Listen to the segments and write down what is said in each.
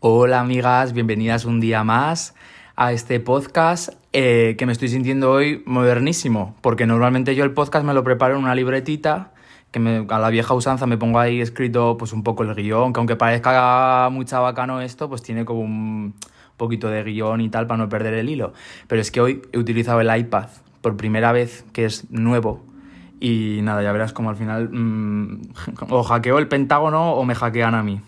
Hola amigas, bienvenidas un día más a este podcast eh, que me estoy sintiendo hoy modernísimo, porque normalmente yo el podcast me lo preparo en una libretita, que me- a la vieja usanza me pongo ahí escrito pues un poco el guion, que aunque parezca muy chabacano esto, pues tiene como un poquito de guion y tal para no perder el hilo. Pero es que hoy he utilizado el iPad por primera vez, que es nuevo, y nada, ya verás como al final mm, o hackeo el Pentágono o me hackean a mí.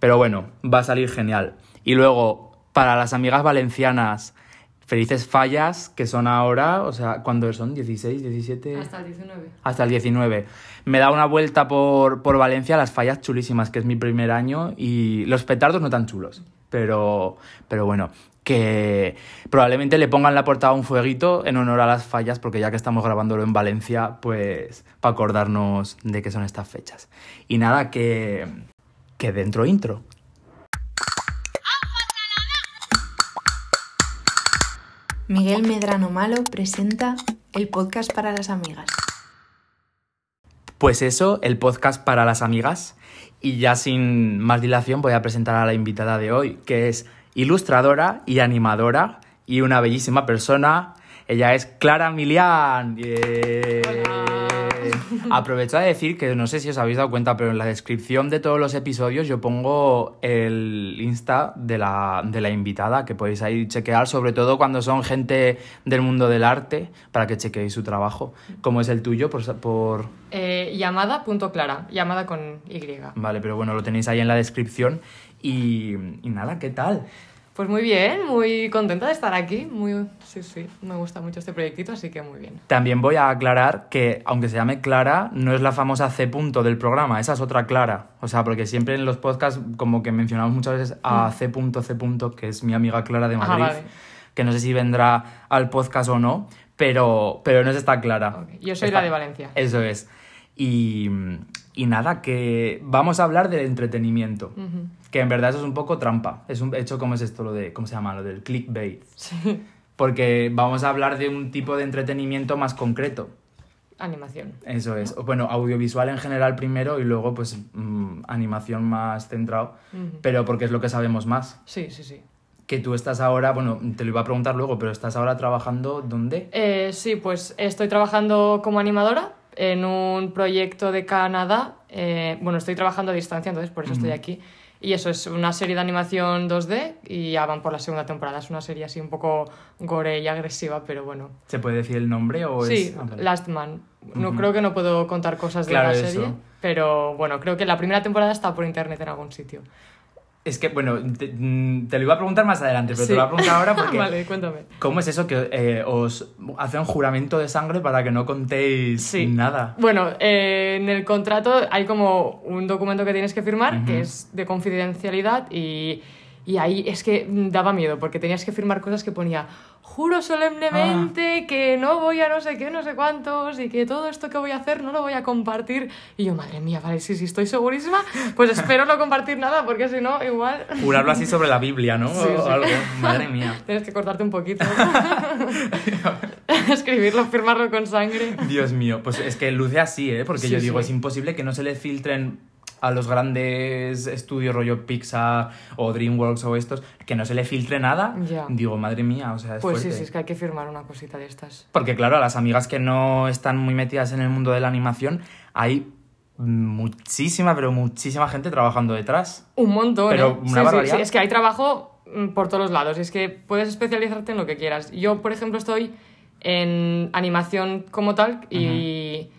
Pero bueno, va a salir genial. Y luego, para las amigas valencianas, felices fallas, que son ahora, o sea, ¿cuándo son? ¿16, 17? Hasta el 19. Hasta el 19. Me da una vuelta por, por Valencia, las fallas chulísimas, que es mi primer año, y los petardos no tan chulos. Pero, pero bueno, que probablemente le pongan la portada un fueguito en honor a las fallas, porque ya que estamos grabándolo en Valencia, pues para acordarnos de qué son estas fechas. Y nada, que, que dentro intro. Miguel Medrano Malo presenta el podcast para las amigas. Pues eso, el podcast para las amigas. Y ya sin más dilación voy a presentar a la invitada de hoy, que es ilustradora y animadora y una bellísima persona. Ella es Clara Milian. Aprovecho a decir que no sé si os habéis dado cuenta, pero en la descripción de todos los episodios yo pongo el Insta de la, de la invitada, que podéis ahí chequear, sobre todo cuando son gente del mundo del arte, para que chequeéis su trabajo. como es el tuyo? Por, por... Eh, llamada.clara, llamada con Y. Vale, pero bueno, lo tenéis ahí en la descripción. Y, y nada, ¿qué tal? Pues muy bien, muy contenta de estar aquí. Muy, sí, sí, me gusta mucho este proyectito, así que muy bien. También voy a aclarar que, aunque se llame Clara, no es la famosa C punto del programa, esa es otra Clara. O sea, porque siempre en los podcasts, como que mencionamos muchas veces a C punto, C punto, que es mi amiga Clara de Ah, Madrid, vale. que no sé si vendrá al podcast o no, pero, pero no es esta Clara. Yo soy Esta- la de Valencia. Eso es. Y, y nada, que vamos a hablar del entretenimiento. Ujú. Que en verdad eso es un poco trampa. Es un hecho, ¿cómo es esto? Lo de, ¿Cómo se llama? Lo del clickbait. Sí, Porque vamos a hablar de un tipo de entretenimiento más concreto. animación. Eso es. Bueno, audiovisual en general primero y luego pues mm, animación más centrado. Pero porque es lo que sabemos más. Sí, sí, sí. Que tú estás ahora, bueno, te lo iba a preguntar luego, pero estás ahora trabajando ¿dónde? Eh, sí, pues estoy trabajando como animadora en un proyecto de Canadá. Eh, bueno, estoy trabajando a distancia, entonces por eso estoy aquí. Y eso es una serie de animación 2D y ya van por la segunda temporada. Es una serie así un poco gore y agresiva, pero bueno. ¿Se puede decir el nombre o Sí, ah, vale. Last Man. No. Creo que no puedo contar cosas de Claro, la eso. serie, pero bueno, creo que la primera temporada está por internet en algún sitio. Es que, bueno, te, mm, te lo iba a preguntar más adelante, pero Sí. te lo voy a preguntar ahora porque... vale, cuéntame. ¿Cómo es eso que eh, os hacen juramento de sangre para que no contéis Sí. nada? Bueno, eh, en el contrato hay como un documento que tienes que firmar que es de confidencialidad y, y ahí es que daba miedo porque tenías que firmar cosas que ponía juro solemnemente que no voy a no sé qué, no sé cuántos y que todo esto que voy a hacer no lo voy a compartir. Y yo, madre mía, vale, sí, sí, estoy segurísima, pues espero no compartir nada porque si no, igual... Jurarlo así sobre la Biblia, ¿no? Sí, o sí. algo. Madre mía. Tienes que cortarte un poquito. Escribirlo, firmarlo con sangre. Dios mío, pues es que luce así, ¿eh? Porque Sí, yo digo, es imposible que no se le filtren a los grandes estudios rollo Pixar o DreamWorks o estos, que no se le filtre nada. Ya. Digo, madre mía, o sea, es Pues sí, fuerte. sí, es que hay que firmar una cosita de estas. Porque claro, a las amigas que no están muy metidas en el mundo de la animación, hay muchísima, pero muchísima gente trabajando detrás. Un montón, Pero ¿eh? una Sí, barbaridad. sí, Es que hay trabajo mm, por todos los lados. Es que puedes especializarte en lo que quieras. Yo, por ejemplo, estoy en animación como tal y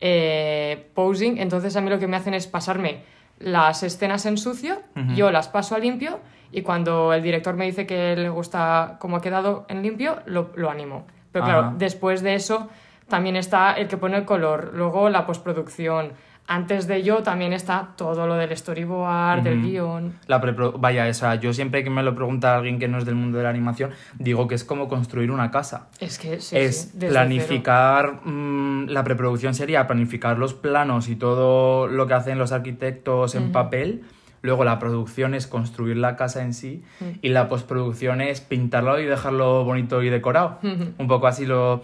eh, posing. Entonces, a mí lo que me hacen es pasarme las escenas en sucio, yo las paso a limpio y cuando el director me dice que le gusta cómo ha quedado en limpio, lo, lo animo. Pero claro, Ajá. después de eso también está el que pone el color, luego la postproducción. Antes de ello también está todo lo del storyboard, del guion. La Vaya, o sea, yo siempre que me lo pregunta alguien que no es del mundo de la animación, digo que es como construir una casa. Es que sí, es sí, planificar, mm, la preproducción sería planificar los planos y todo lo que hacen los arquitectos en papel. Luego la producción es construir la casa en sí y la postproducción es pintarlo y dejarlo bonito y decorado. Un poco así lo...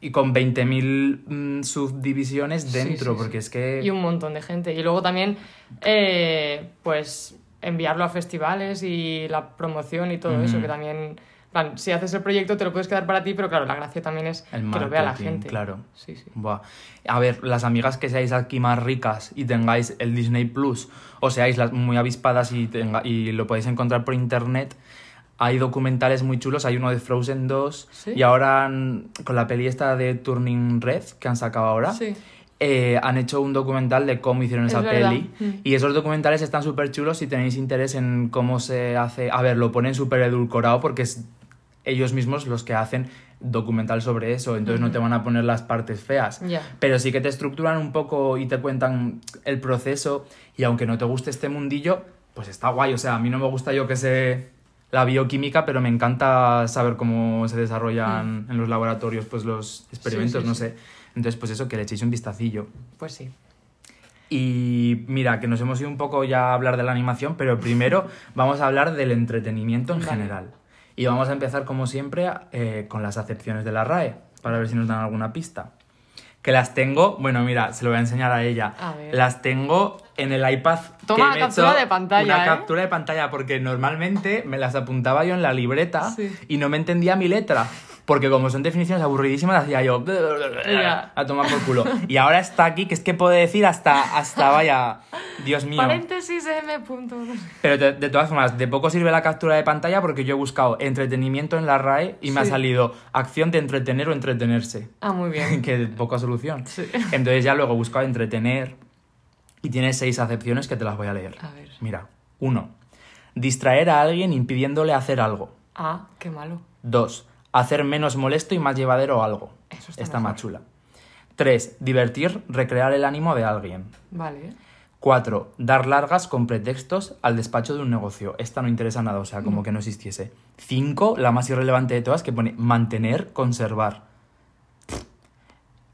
Y con 20.000 mm, subdivisiones dentro, sí, sí. porque es que... Y un montón de gente. Y luego también, eh, pues, enviarlo a festivales y la promoción y todo Ujú. eso, que también, plan, si haces el proyecto te lo puedes quedar para ti, pero claro, la gracia también es El que lo vea la gente. claro. Sí, sí. Buah. A ver, las amigas que seáis aquí más ricas y tengáis el Disney Plus o seáis las muy avispadas y, tenga- y lo podéis encontrar por internet, hay documentales muy chulos. Hay uno de Frozen 2 ¿Sí? y ahora con la peli esta de Turning Red que han sacado ahora. Sí. eh, han hecho un documental de cómo hicieron Es esa verdad. peli. Mm. Y esos documentales están súper chulos si tenéis interés en cómo se hace. A ver, lo ponen súper edulcorado porque es ellos mismos los que hacen documental sobre eso. Entonces no te van a poner las partes feas. Pero sí que te estructuran un poco y te cuentan el proceso. Y aunque no te guste este mundillo, pues está guay. O sea, a mí no me gusta yo que sé la bioquímica, pero me encanta saber cómo se desarrollan en los laboratorios pues los experimentos, Mm. sí, no sí. sé. Entonces, pues eso, que le echéis un vistacillo. Pues sí. Y mira, que nos hemos ido un poco ya a hablar de la animación, pero primero vamos a hablar del entretenimiento en Vale. general. Y vamos a empezar, como siempre, eh, con las acepciones de la RAE, para ver si nos dan alguna pista. Que las tengo, bueno, mira, se lo voy a enseñar a ella. A. Las tengo en el iPad. Toma que captura de pantalla, Una ¿eh? captura de pantalla, porque normalmente me las apuntaba yo en la libreta Sí. y no me entendía mi letra. Porque como son definiciones aburridísimas, hacía yo a tomar por culo. Y ahora está aquí, que es que puede decir hasta, hasta vaya, Dios mío. Paréntesis M. Pero de, de todas formas, de poco sirve la captura de pantalla porque yo he buscado entretenimiento en la RAE y me ha salido acción de entretener o entretenerse. Ah, muy bien. que poca solución. Sí. Entonces ya luego he buscado entretener y tiene seis acepciones que te las voy a leer. A ver. Mira, uno, distraer a alguien impidiéndole hacer algo. Ah, qué malo. Dos, hacer menos molesto y más llevadero algo. Eso está más mejor. chula. Tres, divertir, recrear el ánimo de alguien. Vale. 4. Dar largas con pretextos al despacho de un negocio. Esta no interesa nada, o sea, como que no existiese. 5. La más irrelevante de todas, que pone mantener, conservar.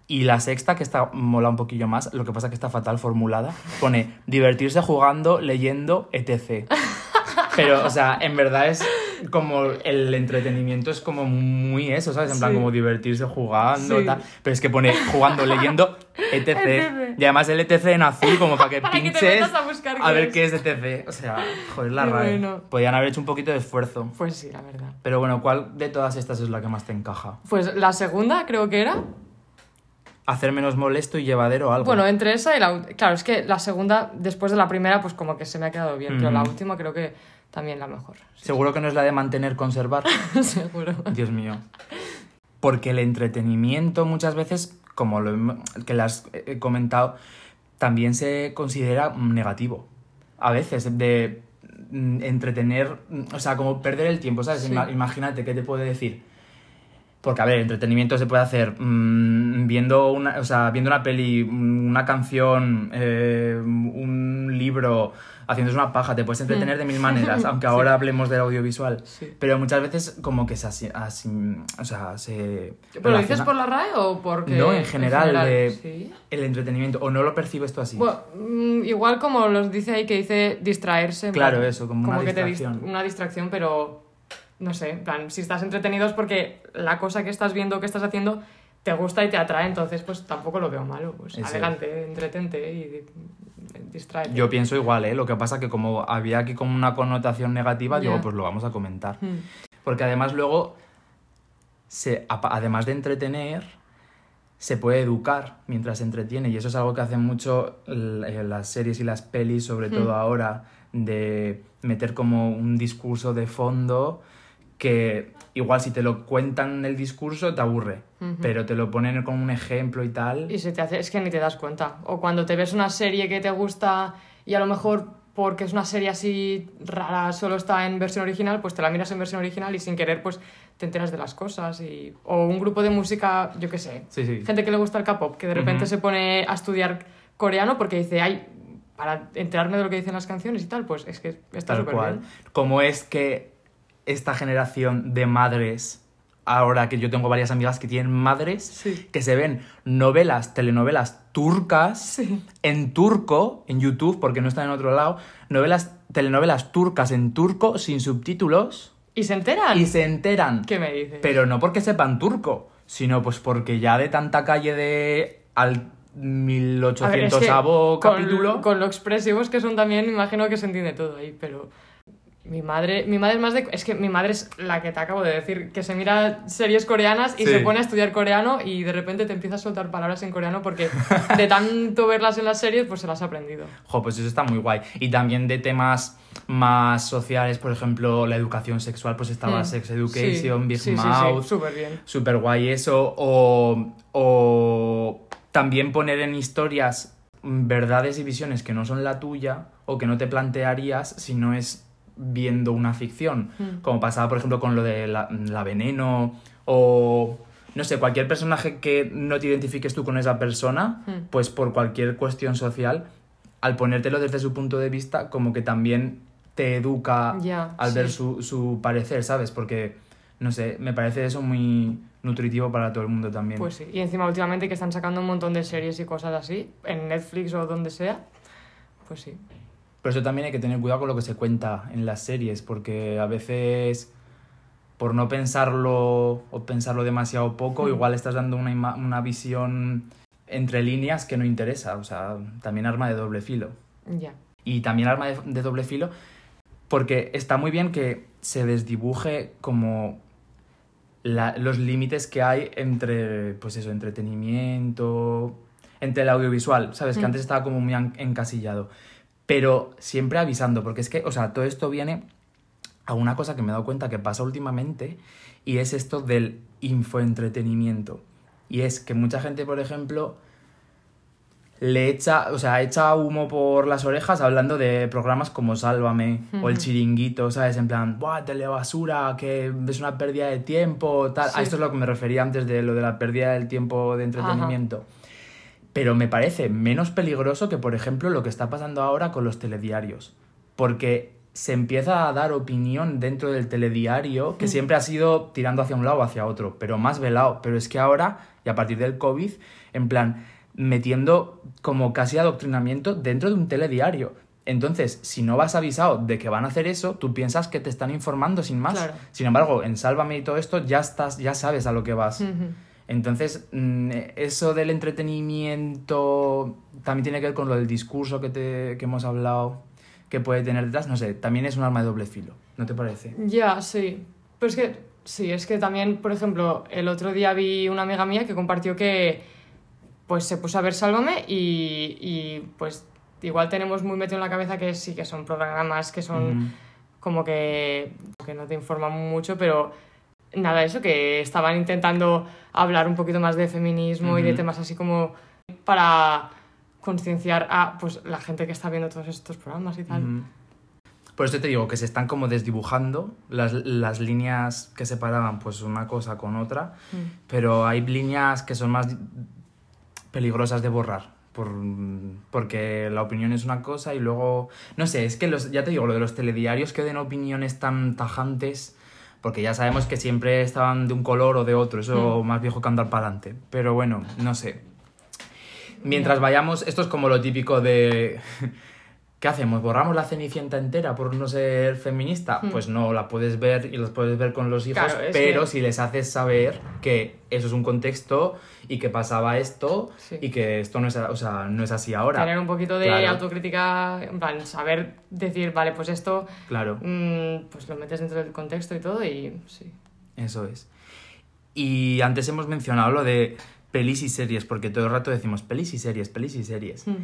Y la sexta, que está mola un poquillo más, lo que pasa que está fatal formulada, pone divertirse jugando, leyendo, etc. Pero, o sea, en verdad es como el entretenimiento es como muy eso, ¿sabes? En plan, Sí. como divertirse jugando, Sí. tal. Pero es que pone jugando, leyendo, etc. etc. Y además el etc en azul, como para que Para que te pinches metas a a ver qué es etc. O sea, joder, la RAE. bueno. Podían haber hecho un poquito de esfuerzo. Pues sí, la verdad. Pero bueno, ¿cuál de todas estas es la que más te encaja? Pues la segunda creo que era. Hacer menos molesto y llevadero algo. Bueno, entre esa y la Claro, es que la segunda, después de la primera, pues como que se me ha quedado bien. Pero la última creo que también la mejor. Seguro que no es la de mantener, conservar. Seguro. Dios mío. Porque el entretenimiento muchas veces, como lo que las he comentado, también se considera negativo. A veces, de mm, entretener, mm, o sea, como perder el tiempo, ¿sabes? Sí. Imagínate, ¿qué te puedo decir? Porque, a ver, entretenimiento se puede hacer mm, viendo, una, o sea, viendo una peli, una canción, eh, un libro, haciéndose una paja. Te puedes entretener de mil maneras, aunque Sí. ahora hablemos del audiovisual. Sí. Pero muchas veces como que se... asi- o sea, se... ¿Pero lo dices por la RAE o porque.? No, en general, de- Sí. El entretenimiento, o no lo percibes tú así. Bueno, mm, igual como los dice ahí que dice distraerse. Claro, plan, eso, como una que te dis- distracción. una distracción, pero no sé, en plan, si estás entretenido es porque la cosa que estás viendo, que estás haciendo, te gusta y te atrae, entonces pues tampoco lo veo malo. Pues Eso es. adelante, entretente y Yo pienso igual, ¿eh? Lo que pasa que como había aquí como una connotación negativa, Ya. digo, pues lo vamos a comentar. Mm, Porque además luego, se, además de entretener, se puede educar mientras se entretiene. Y eso es algo que hacen mucho eh, las series y las pelis, sobre todo ahora, de meter como un discurso de fondo que igual si te lo cuentan el discurso te aburre, pero te lo ponen como un ejemplo y tal. Y se te hace, es que ni te das cuenta. O cuando te ves una serie que te gusta y a lo mejor porque es una serie así rara, solo está en versión original, pues te la miras en versión original y sin querer pues te enteras de las cosas. Y... O un grupo de música, yo qué sé, Sí, sí. gente que le gusta el K-pop, que de repente se pone a estudiar coreano porque dice, ay, para enterarme de lo que dicen las canciones y tal, pues es que está súper bien. Como es que esta generación de madres, ahora que yo tengo varias amigas que tienen madres, Sí. que se ven novelas, telenovelas turcas Sí. en turco, en YouTube, porque no están en otro lado, novelas, telenovelas turcas en turco sin subtítulos ¿Y se enteran? y se enteran. ¿Qué me dices? Pero no porque sepan turco, sino pues porque ya de tanta calle de al- 1800 A ver, es que avo con- capítulo. Con, lo expresivos que son también, me imagino que se entiende todo ahí, pero mi madre, mi madre es más de... Es que mi madre es la que te acabo de decir, que se mira series coreanas y Sí. se pone a estudiar coreano y de repente te empieza a soltar palabras en coreano porque de tanto verlas en las series, pues se las ha aprendido. Jo, pues eso está muy guay. Y también de temas más sociales, por ejemplo, la educación sexual, pues estaba Mm. Sex Education, Sí, Big sí, sí, sí, Mouth, súper bien. súper guay eso. O, o también poner en historias verdades y visiones que no son la tuya o que no te plantearías si no es viendo una ficción. Mm. Como pasaba, por ejemplo, con lo de la, la veneno o... No sé, cualquier personaje que no te identifiques tú con esa persona, Mm. pues por cualquier cuestión social, al ponértelo desde su punto de vista, como que también te educa al ver su, su parecer, ¿sabes? Porque, no sé, me parece eso muy nutritivo para todo el mundo también. Pues sí, y encima últimamente que están sacando un montón de series y cosas así, en Netflix o donde sea, pues sí. Por eso también hay que tener cuidado con lo que se cuenta en las series, porque a veces, por no pensarlo o pensarlo demasiado poco, Mm. igual estás dando una, ima- una visión entre líneas que no interesa. O sea, también arma de doble filo. Ya. Y también arma de, de doble filo, porque está muy bien que se desdibuje como la- los límites que hay entre, pues eso, entretenimiento, entre el audiovisual, ¿sabes? Que antes estaba como muy encasillado. Pero siempre avisando, porque es que, o sea, todo esto viene a una cosa que me he dado cuenta que pasa últimamente, y es esto del infoentretenimiento. Y es que mucha gente, por ejemplo, le echa, o sea, echa humo por las orejas hablando de programas como Sálvame o El. Chiringuito, ¿sabes? En plan, ¡buah, telebasura! Que es una pérdida de tiempo, tal. Sí. A esto es lo que me refería antes de lo de la pérdida del tiempo de entretenimiento. Pero me parece menos peligroso que, por ejemplo, lo que está pasando ahora con los telediarios. Porque se empieza a dar opinión dentro del telediario que Mm. siempre ha sido tirando hacia un lado o hacia otro, pero más velado. Pero es que ahora, y a partir del COVID, en plan, metiendo como casi adoctrinamiento dentro de un telediario. Entonces, si no vas avisado de que van a hacer eso, tú piensas que te están informando sin más. Claro. Sin embargo, en Sálvame y todo esto ya estás, ya sabes a lo que vas. Entonces, mm, eso del entretenimiento también tiene que ver con lo del discurso que, te, que hemos hablado, que puede tener detrás. No sé, también es un arma de doble filo, ¿no te parece? Ya, sí. Pero es que, sí, es que también, por ejemplo, el otro día vi una amiga mía que compartió que pues se puso a ver Sálvame y, y pues igual tenemos muy metido en la cabeza que sí que son programas que son Mm, como que, que no te informan mucho, pero nada, eso, que estaban intentando hablar un poquito más de feminismo y de temas así como para concienciar a pues la gente que está viendo todos estos programas y tal. Por eso te digo que se están como desdibujando las, las líneas que separaban pues una cosa con otra, pero hay líneas que son más peligrosas de borrar. Por, porque la opinión es una cosa y luego... No sé, es que los, ya te digo, lo de los telediarios que den opiniones tan tajantes, porque ya sabemos que siempre estaban de un color o de otro, eso más viejo que andar para adelante. Pero bueno, no sé. Mientras vayamos, esto es como lo típico de... ¿Qué hacemos? ¿Borramos la Cenicienta entera por no ser feminista? Hmm. Pues no, la puedes ver y las puedes ver con los hijos, Claro, pero que- si les haces saber que eso es un contexto y que pasaba esto Sí. y que esto no es, o sea, no es así ahora. Tener un poquito de Claro. autocrítica, en plan, saber decir, vale, pues esto, Claro, mm, pues lo metes dentro del contexto y todo y sí. eso es. Y antes hemos mencionado lo de pelis y series, porque todo el rato decimos pelis y series, pelis y series. Mm.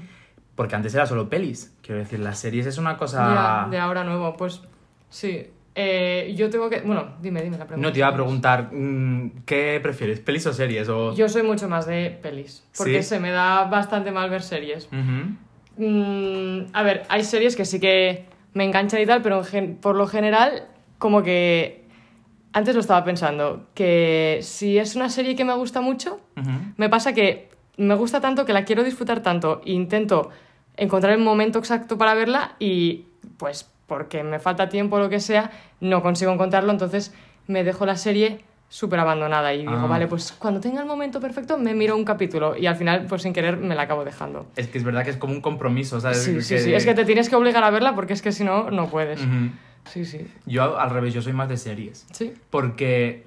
Porque antes era solo pelis. Quiero decir, las series es una cosa... Ya, de ahora nuevo, pues sí. Eh, yo tengo que... Bueno, dime, dime la pregunta. No te iba a preguntar, mm, ¿qué prefieres? ¿Pelis o series? O... Yo soy mucho más de pelis, porque ¿Sí? se me da bastante mal ver series. Mm, a ver, hay series que sí que me enganchan y tal, pero por lo general, como que... Antes lo estaba pensando, que si es una serie que me gusta mucho, me pasa que me gusta tanto que la quiero disfrutar tanto e intento encontrar el momento exacto para verla y pues porque me falta tiempo o lo que sea, no consigo encontrarlo, entonces me dejo la serie súper abandonada y digo, Ah. vale, pues cuando tenga el momento perfecto me miro un capítulo y al final pues sin querer me la acabo dejando. Es que es verdad que es como un compromiso, ¿sabes? Sí, sí, sí, es que te tienes que obligar a verla porque es que si no, no puedes. Sí, sí. Yo al revés, yo soy más de series. Sí. Porque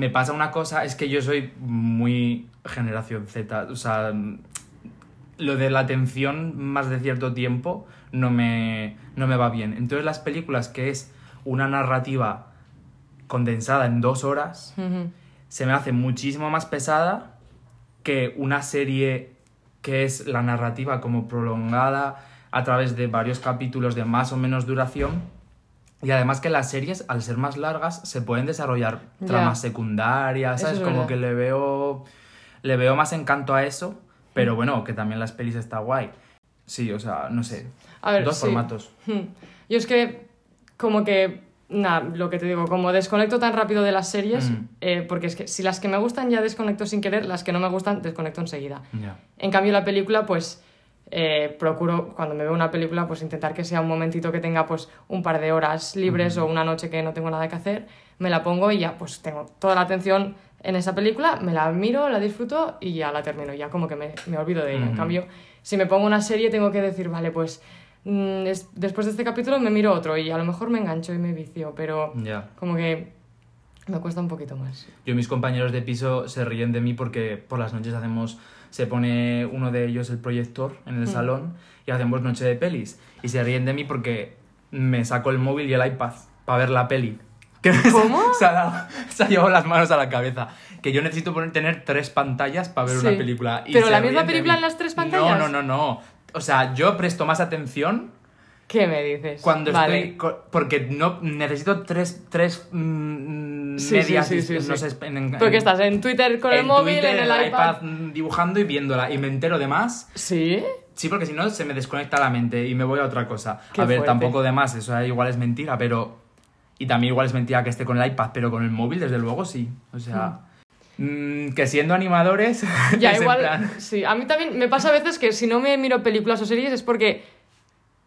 me pasa una cosa, es que yo soy muy generación Z, o sea, lo de la atención más de cierto tiempo no me, no me va bien. Entonces las películas que es una narrativa condensada en dos horas, se me hace muchísimo más pesada que una serie que es la narrativa como prolongada a través de varios capítulos de más o menos duración. Y además que las series, al ser más largas, se pueden desarrollar tramas secundarias, ¿sabes? es Como verdad. que le veo, le veo más encanto a eso, pero bueno, que también las pelis está guay. Sí, o sea, no sé. A ver, Dos sí. formatos. Yo es que, como que, nada, lo que te digo, como desconecto tan rápido de las series, Mm. eh, porque es que si las que me gustan ya desconecto sin querer, las que no me gustan desconecto enseguida. Ya. En cambio, la película, pues eh, procuro, cuando me veo una película, pues intentar que sea un momentito que tenga pues un par de horas libres o una noche que no tengo nada que hacer, me la pongo y ya pues tengo toda la atención en esa película, me la miro, la disfruto y ya la termino, ya como que me, me olvido de ella. En Ujú. cambio, si me pongo una serie tengo que decir, vale, pues mm, es- después de este capítulo me miro otro y a lo mejor me engancho y me vicio, pero Ya. como que me cuesta un poquito más. Yo mis compañeros de piso se ríen de mí porque por las noches hacemos, se pone uno de ellos el proyector en el Mm. salón y hacemos noche de pelis. Y se ríen de mí porque me saco el móvil y el iPad para ver la peli. Que ¿Cómo? se, ha dado- se ha llevado las manos a la cabeza. Que yo necesito poner, tener tres pantallas para ver Sí. una película. y ¿Pero la misma película en las tres No, pantallas? no, no, no. O sea, yo presto más atención ¿Qué me dices? cuando Vale. estoy. Porque no necesito tres, tres mm, Sí, medias. sí, sí, no sé, en- en- Porque estás en Twitter con el móvil, Twitter, en el iPad. mm, dibujando y viéndola y me entero de más. ¿Sí? Sí, porque si no se me desconecta la mente y me voy a otra cosa. Qué a ver, fuerte. tampoco de más, eso igual es mentira, pero... Y también igual es mentira que esté con el iPad, pero con el móvil desde luego sí. O sea... mm, que siendo animadores... Ya, igual. Sí, a mí también me pasa a veces que si no me miro películas o series es porque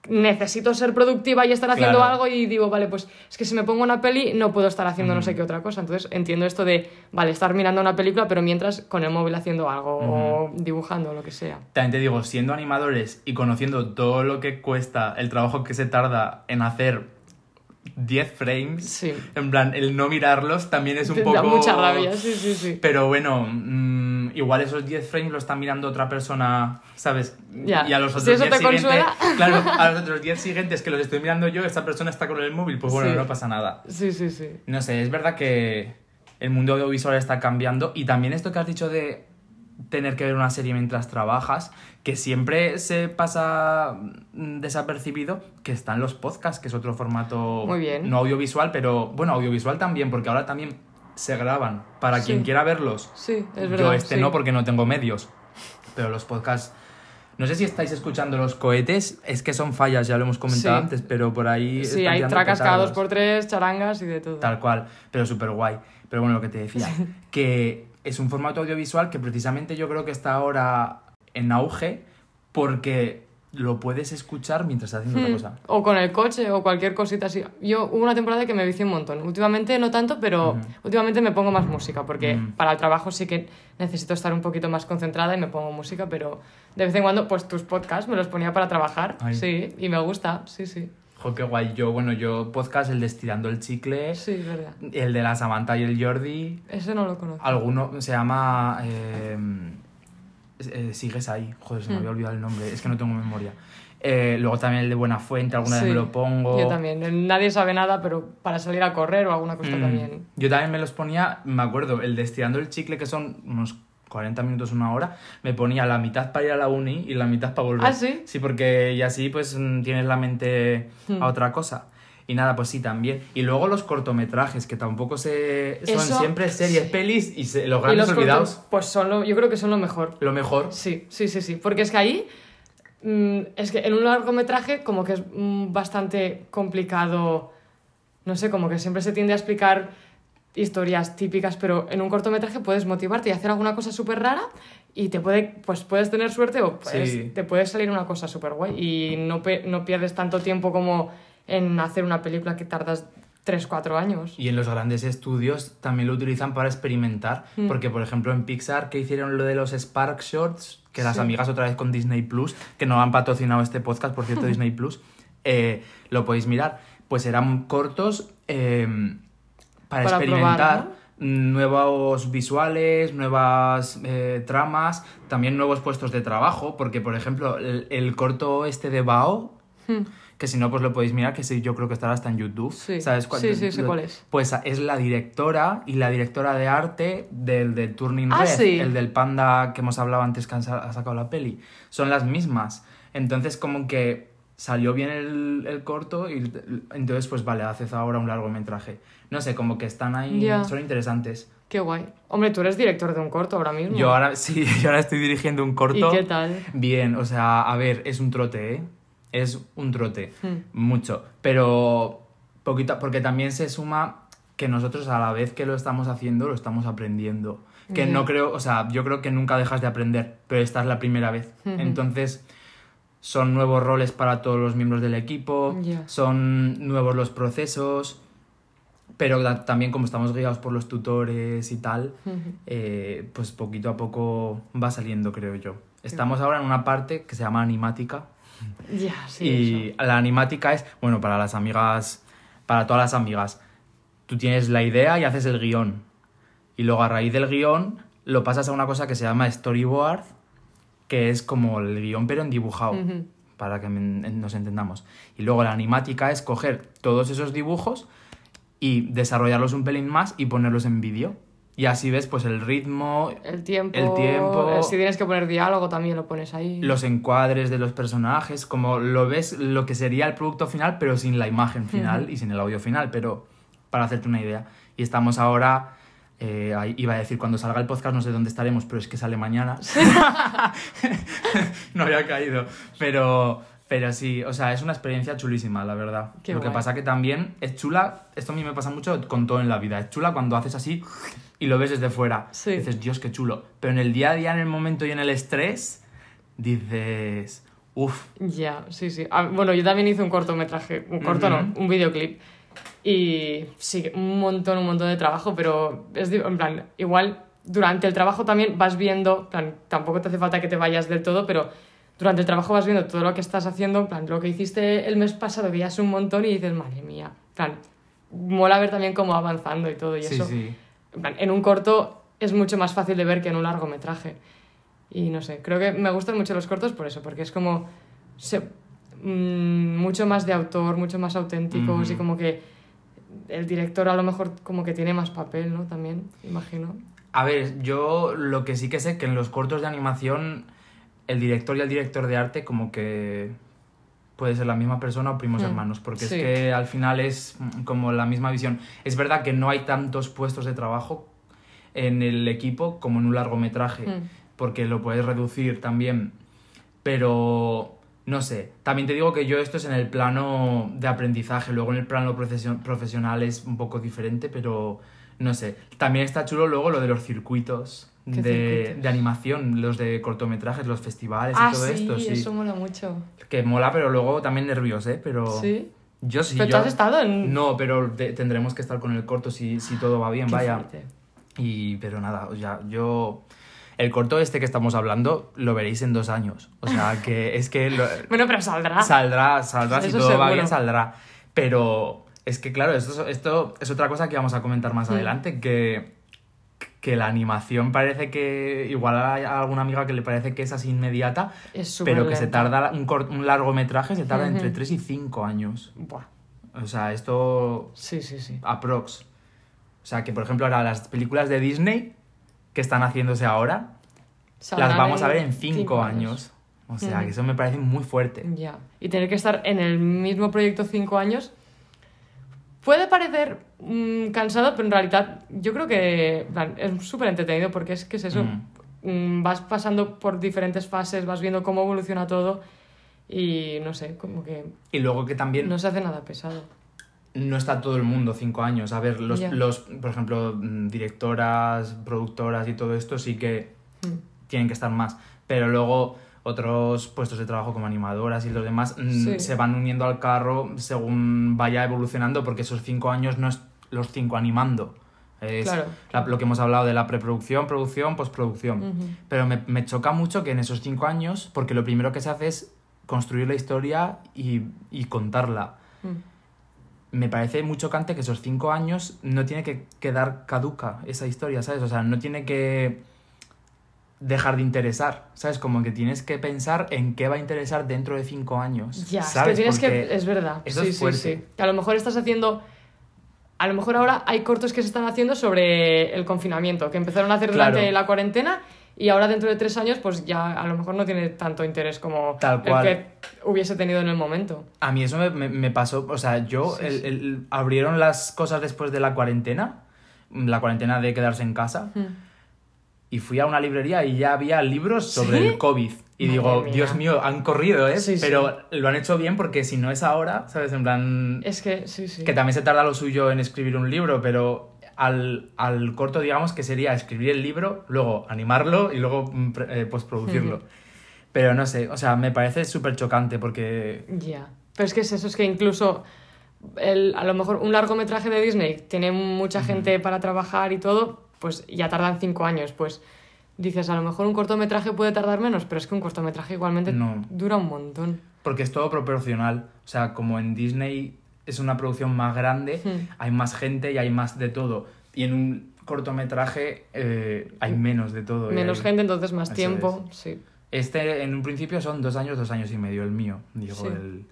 necesito ser productiva y estar haciendo Claro. algo y digo, vale, pues es que si me pongo una peli no puedo estar haciendo no sé qué otra cosa. Entonces entiendo esto de, vale, estar mirando una película, pero mientras con el móvil haciendo algo o dibujando o lo que sea. También te digo, siendo animadores y conociendo todo lo que cuesta, el trabajo que se tarda en hacer 10 frames, Sí. en plan, el no mirarlos también es un poco... Da mucha rabia, sí, sí, sí. Pero bueno, mm, igual esos 10 frames lo está mirando otra persona, ¿sabes? Ya. Y a los Si otros eso 10 te siguientes, consuela. claro, a los otros 10 siguientes que los estoy mirando yo, esta persona está con el móvil, pues bueno, Sí. no pasa nada. Sí, sí, sí. No sé, es verdad que el mundo audiovisual está cambiando y también esto que has dicho de tener que ver una serie mientras trabajas, que siempre se pasa mm, desapercibido, que están los podcasts, que es otro formato Muy bien. no audiovisual, pero bueno, audiovisual también, porque ahora también se graban. Para Sí. quien quiera verlos, Sí, es verdad. yo este sí. no porque no tengo medios. Pero los podcasts... No sé si estáis escuchando los cohetes, es que son fallas, ya lo hemos comentado Sí. antes, pero por ahí... Sí, hay tracas cada dos por tres, charangas y de todo. Tal cual, pero súper guay. Pero bueno, lo que te decía, que es un formato audiovisual que precisamente yo creo que está ahora en auge porque lo puedes escuchar mientras estás haciendo otra Hmm. cosa. O con el coche o cualquier cosita así. Yo hubo una temporada que me vicié un montón. Últimamente no tanto, pero últimamente me pongo más música porque para el trabajo sí que necesito estar un poquito más concentrada y me pongo música, pero de vez en cuando pues tus podcasts me los ponía para trabajar. Ay. Sí, y me gusta, sí, sí. Jo, qué guay. Yo, bueno, yo podcast, el de Estirando el Chicle, Sí, es verdad. el de la Samantha y el Jordi, Ese no lo conozco. alguno se llama... eh, eh, sigues ahí. Joder, se me Hmm. había olvidado el nombre, es que no tengo memoria. Eh, luego también el de Buena Fuente, alguna vez me lo pongo. Yo también. Nadie sabe nada, pero para salir a correr o alguna cosa Mm. también. Yo también me los ponía, me acuerdo, el de estirando el chicle, que son unos 40 minutos, una hora, me ponía la mitad para ir a la uni y la mitad para volver. ¿Ah, sí? Sí, porque y así pues mm, tienes la mente Hmm. a otra cosa. Y nada, pues sí, también. Y luego los cortometrajes, que tampoco se... Son Eso- siempre series, pelis y se- los Y grandes los olvidados. cortos, pues son lo, yo creo que son lo mejor. Lo mejor. Sí, sí, sí, sí. Porque es que ahí. mm, es que en un largometraje, como que es mm, bastante complicado. No sé, como que siempre se tiende a explicar historias típicas, pero en un cortometraje puedes motivarte y hacer alguna cosa súper rara y te puede, pues puedes tener suerte o puedes- Sí. te puede salir una cosa súper guay y no, no pierdes tanto tiempo como en hacer una película que tardas 3-4 años. Y en los grandes estudios también lo utilizan para experimentar. Mm. Porque, por ejemplo, en Pixar, que hicieron lo de los Spark Shorts, que las amigas otra vez con Disney Plus, que no han patrocinado este podcast, por cierto, Disney Plus, eh, lo podéis mirar. Pues eran cortos eh, para, Para experimentar. probar, nuevos visuales, nuevas eh, tramas, también nuevos puestos de trabajo, porque por ejemplo el, el corto este de Bao, Hmm. que si no pues lo podéis mirar, que sí, yo creo que estará hasta en YouTube. Sí. ¿Sabes cuál- Sí, sí, lo- cuál es. Pues es la directora y la directora de arte del, del Turning Ah, Red, sí. el del panda que hemos hablado antes que ha sacado la peli. Son las mismas. Entonces como que salió bien el, el corto y entonces pues vale, haces ahora un largometraje. No sé, como que están ahí, Ya. son interesantes. Qué guay. Hombre, tú eres director de un corto ahora mismo. Yo ahora, sí, yo ahora estoy dirigiendo un corto. ¿Y qué tal? Bien, o sea, a ver, es un trote, ¿eh? Es un trote. Hmm. Mucho. Pero poquito, porque también se suma que nosotros a la vez que lo estamos haciendo, lo estamos aprendiendo. Que no creo, o sea, yo creo que nunca dejas de aprender, pero esta es la primera vez. Ujú. Entonces, son nuevos roles para todos los miembros del equipo, son nuevos los procesos, pero también como estamos guiados por los tutores y tal, eh, pues poquito a poco va saliendo, creo yo. Estamos ahora en una parte que se llama animática. Sí. y eso. la animática es, bueno, para las amigas, para todas las amigas, tú tienes la idea y haces el guion. Y luego a raíz del guion lo pasas a una cosa que se llama storyboard, que es como el guion pero en dibujado, para que nos entendamos. Y luego la animática es coger todos esos dibujos y desarrollarlos un pelín más y ponerlos en vídeo. Y así ves pues el ritmo, El tiempo. El tiempo. eh, Si tienes que poner diálogo también lo pones ahí. los encuadres de los personajes, como lo ves lo que sería el producto final, pero sin la imagen final y sin el audio final, pero para hacerte una idea. Y estamos ahora, eh, ahí iba a decir cuando salga el podcast, no sé dónde estaremos, pero es que sale mañana. no había caído, pero, pero sí, o sea, es una experiencia chulísima, la verdad. Qué lo que pasa que también es chula, esto a mí me pasa mucho con todo en la vida, es chula cuando haces así y lo ves desde fuera. Sí. Dices, Dios, qué chulo. Pero en el día a día, en el momento y en el estrés, dices, uff, Ya, sí, sí. Ah, bueno, yo también hice un cortometraje, un corto no, un videoclip. Y sí, un montón, un montón de trabajo, pero es en plan, igual durante el trabajo también vas viendo, en plan, tampoco te hace falta que te vayas del todo, pero durante el trabajo vas viendo todo lo que estás haciendo, en plan, lo que hiciste el mes pasado, es un montón, y dices, madre mía, plan, mola ver también cómo va avanzando y todo, y sí, eso. sí. En plan, en un corto es mucho más fácil de ver que en un largometraje. Y no sé, creo que me gustan mucho los cortos por eso, porque es como se- mm, mucho más de autor, mucho más auténticos y Ujú. como que el director a lo mejor como que tiene más papel, ¿no? También, imagino. A ver, yo lo que sí que sé que en los cortos de animación, el director y el director de arte como que puede ser la misma persona o primos Hmm, hermanos, porque sí. es que al final es mm, como la misma visión. Es verdad que no hay tantos puestos de trabajo en el equipo como en un largometraje, Mm. porque lo puedes reducir también, pero no sé, también te digo que yo esto es en el plano de aprendizaje, luego en el plano profesio- profesional es un poco diferente, pero no sé. También está chulo luego lo de los circuitos. ¿Qué De, circuitos? de animación, los de cortometrajes, los festivales Ah, y todo sí, esto, sí. eso mola mucho. Que mola, pero luego también nervios, ¿eh? Pero ¿Sí? yo sí. ¿Pero tú yo- has estado en...? No, pero te- tendremos que estar con el corto si, si todo va bien, Qué vaya. fuerte. Y, pero nada, o sea, yo... El corto este que estamos hablando lo veréis en dos años. O sea, que es que lo- Bueno, pero saldrá. saldrá, saldrá, si Eso todo va seguro. bien saldrá. Pero es que, claro, esto, esto es otra cosa que vamos a comentar más Mm. adelante, que, que la animación parece que... Igual hay alguna amiga que le parece que es así inmediata, es pero que se tarda, un, cort- un largometraje se tarda entre Ujú. 3 y 5 años. Buah. O sea, esto Sí, sí, sí. aprox. O sea, que por ejemplo ahora las películas de Disney que están haciéndose ahora, Saldrán las vamos a ver en 5 cinco años. O sea, Ujú. que eso me parece muy fuerte. Ya. Y tener que estar en el mismo proyecto cinco años puede parecer mm, cansado, pero en realidad yo creo que plan, es súper entretenido porque es que es eso. Mm. Mm, vas pasando por diferentes fases, vas viendo cómo evoluciona todo y no sé, como que Y luego que también no se hace nada pesado. No está todo el mundo 5 años. A ver, los, los, por ejemplo, mm, directoras, productoras y todo esto sí que Mm. tienen que estar más. Pero luego otros puestos de trabajo como animadoras y los demás mm, Sí. se van uniendo al carro según vaya evolucionando porque esos cinco años no es los cinco animando. Es Claro. la- lo que hemos hablado de la preproducción, producción, postproducción. Ujú. Pero me, me choca mucho que en esos cinco años, porque lo primero que se hace es construir la historia y, y contarla. Mm. Me parece muy chocante que esos cinco años no tiene que quedar caduca esa historia, ¿sabes? O sea, no tiene que dejar de interesar, ¿sabes? Como que tienes que pensar en qué va a interesar dentro de cinco años. Ya, ¿sabes? es que tienes que. Es verdad. eso sí, es sí, fuerte. sí. Que a lo mejor estás haciendo. A lo mejor ahora hay cortos que se están haciendo sobre el confinamiento, que empezaron a hacer Claro. durante la cuarentena y ahora dentro de tres años, pues ya a lo mejor no tiene tanto interés como Tal cual. el que hubiese tenido en el momento. A mí eso me, me- me pasó, o sea, yo, Sí, el- sí. el- abrieron las cosas después de la cuarentena, la cuarentena de quedarse en casa, Mm. y fui a una librería y ya había libros sobre ¿Sí? el COVID. Y Madre digo, mía. Dios mío, han corrido, ¿eh? Sí, sí. Pero lo han hecho bien porque si no es ahora, ¿sabes? En plan, Es que, sí, sí. que también se tarda lo suyo en escribir un libro, pero al, al corto, digamos, que sería escribir el libro, luego animarlo y luego mm, eh, postproducirlo. Pero no sé, o sea, me parece súper chocante porque... Ya. Pero es que es eso, es que incluso el- a lo mejor un largometraje de Disney tiene mucha gente para trabajar y todo, pues ya tardan cinco años. Pues dices, a lo mejor un cortometraje puede tardar menos, pero es que un cortometraje igualmente No. dura un montón. Porque es todo proporcional. O sea, como en Disney es una producción más grande, Hmm. hay más gente y hay más de todo. Y en un cortometraje eh, hay menos de todo. y Menos hay- gente, entonces más Eso tiempo. Sí. Este en un principio son dos años, dos años y medio, el mío, digo, Sí. el,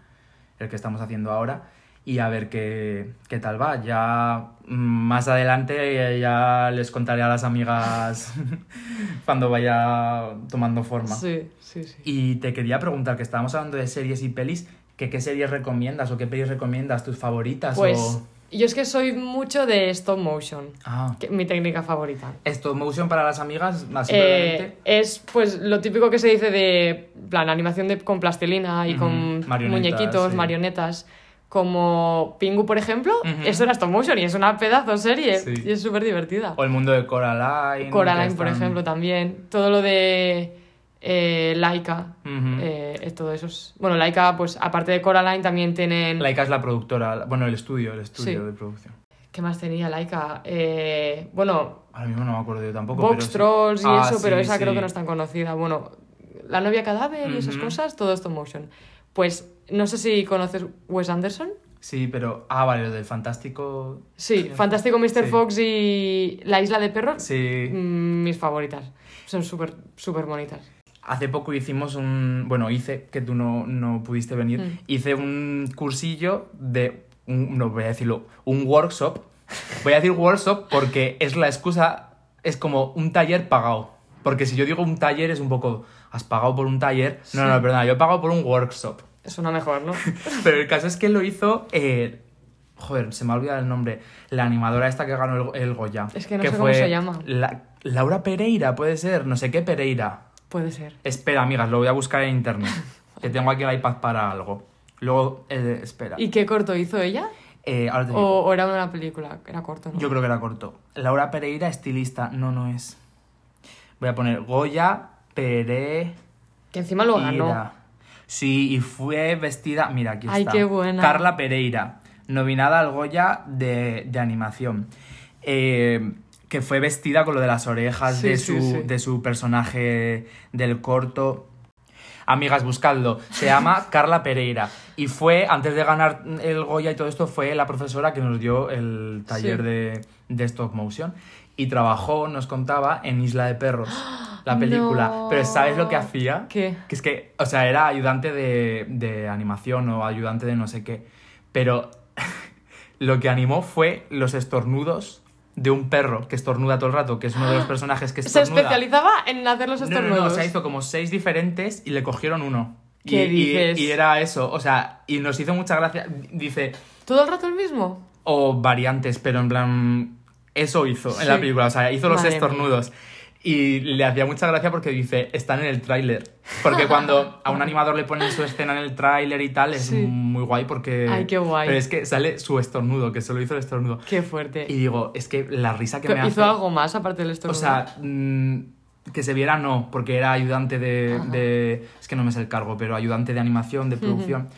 el que estamos haciendo ahora. Y a ver qué, qué tal va. Ya mm, más adelante eh, ya les contaré a las amigas cuando vaya tomando forma. Sí, sí, sí. Y te quería preguntar, que estábamos hablando de series y pelis, que qué series recomiendas o qué pelis recomiendas, tus favoritas Pues o... yo es que soy mucho de stop motion, Ah, que- mi técnica favorita. stop motion para las amigas, así Eh, es pues lo típico que se dice de plan animación de, con plastilina y con marionetas, muñequitos, sí. marionetas. Como Pingu, por ejemplo, Ujú. eso era stop motion y es una pedazo serie Sí. y es súper divertida. O el mundo de Coraline. Coraline, por están- ejemplo, también. Todo lo de eh, Laika, Ujú. eh, es todo eso. es- Bueno, Laika, pues aparte de Coraline, también tienen. Laika es la productora, bueno, el estudio, el estudio Sí. de producción. ¿Qué más tenía Laika? Eh, bueno, Ahora mismo no me acuerdo yo tampoco. Box pero sí. Trolls y Ah, eso, pero esa creo que no es tan conocida. Bueno, La novia cadáver y esas cosas, todo stop motion. Pues no sé si conoces Wes Anderson. Sí, pero... Ah, vale, lo del fantástico... Sí, Fantástico Mr. Fox y La isla de perros, Sí. mm, mis favoritas. Son súper, súper bonitas. Hace poco hicimos un... Bueno, hice, que tú no, no pudiste venir, Mm. hice un cursillo de... Un, no voy a decirlo, un workshop. Voy a decir workshop porque es la excusa, es como un taller pagado. Porque si yo digo un taller es un poco... ¿Has pagado por un taller? No, Sí. no, perdona, yo he pagado por un workshop. Suena mejor, ¿no? Pero el caso es que lo hizo... eh, joder, se me ha olvidado el nombre. La animadora esta que ganó el, el Goya. Es que no sé cómo se llama. La- Laura Pereira, puede ser, no sé qué Pereira. Puede ser. Espera, amigas, lo voy a buscar en internet. que tengo aquí el iPad para algo. Luego, eh, espera. ¿Y qué corto hizo ella? Eh, ahora te digo. ¿O, o era una película? Era corto, ¿no? Yo creo que era corto. Laura Pereira, estilista. No, no es. Voy a poner Goya Pereira. Que encima lo ganó. Sí, y fue vestida. Mira, aquí Ay, está. qué buena. Carla Pereira, nominada al Goya de, de animación. Eh, que fue vestida con lo de las orejas Sí, de, su, sí. de su personaje del corto. Amigas, buscadlo. Se llama Carla Pereira. Y fue, antes de ganar el Goya y todo esto, fue la profesora que nos dio el taller de, de stop motion. Y trabajó, nos contaba, en Isla de Perros, la película. No. Pero ¿sabes lo que hacía? ¿Qué? Que es que, o sea, era ayudante de, de animación o ayudante de no sé qué. Pero lo que animó fue los estornudos de un perro que estornuda todo el rato, que es uno de los personajes que Se estornuda. especializaba en hacer los No, no, estornudos. no, o sea, hizo como seis diferentes y le cogieron uno. Y- ¿Qué y, dices? y era eso, o sea, y nos hizo mucha gracia. Dice, ¿Todo el rato el mismo? o variantes, pero en plan, eso hizo en la película, o sea, hizo los Madre estornudos. Y le hacía mucha gracia porque dice, están en el tráiler. Porque cuando a un animador le ponen su escena en el tráiler y tal, es Sí. muy guay porque... Ay, qué guay. Pero es que sale su estornudo, que solo hizo el estornudo. Qué fuerte. Y digo, es que la risa que Pero me ¿Hizo hace... algo más aparte del O estornudo? sea, mm, que se viera no, porque era ayudante de, de- Es que no me sé el cargo, pero ayudante de animación, de producción.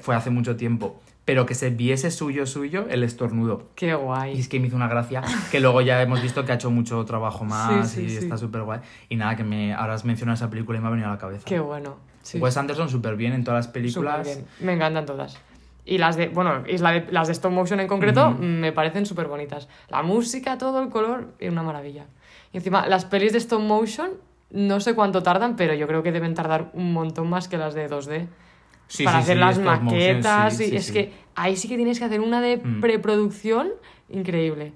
Fue hace mucho tiempo. Pero que se viese suyo, suyo, el estornudo. Qué Y guay. es que me hizo una gracia, que luego ya hemos visto que ha hecho mucho trabajo más Sí, sí, y sí. está súper guay. Y nada, que me ahora has mencionado esa película y me ha venido a la cabeza. Qué bueno. Wes Anderson súper bien en todas las películas. Superbién. Me encantan todas. Y las de, bueno, y la de- las de stop motion en concreto me parecen súper bonitas. La música, todo el color, es una maravilla. Y encima, las pelis de stop motion, no sé cuánto tardan, pero yo creo que deben tardar un montón más que las de 2D. Sí, para sí, hacer sí, las motion, maquetas. y es que ahí sí que tienes que hacer una de Mm. preproducción increíble.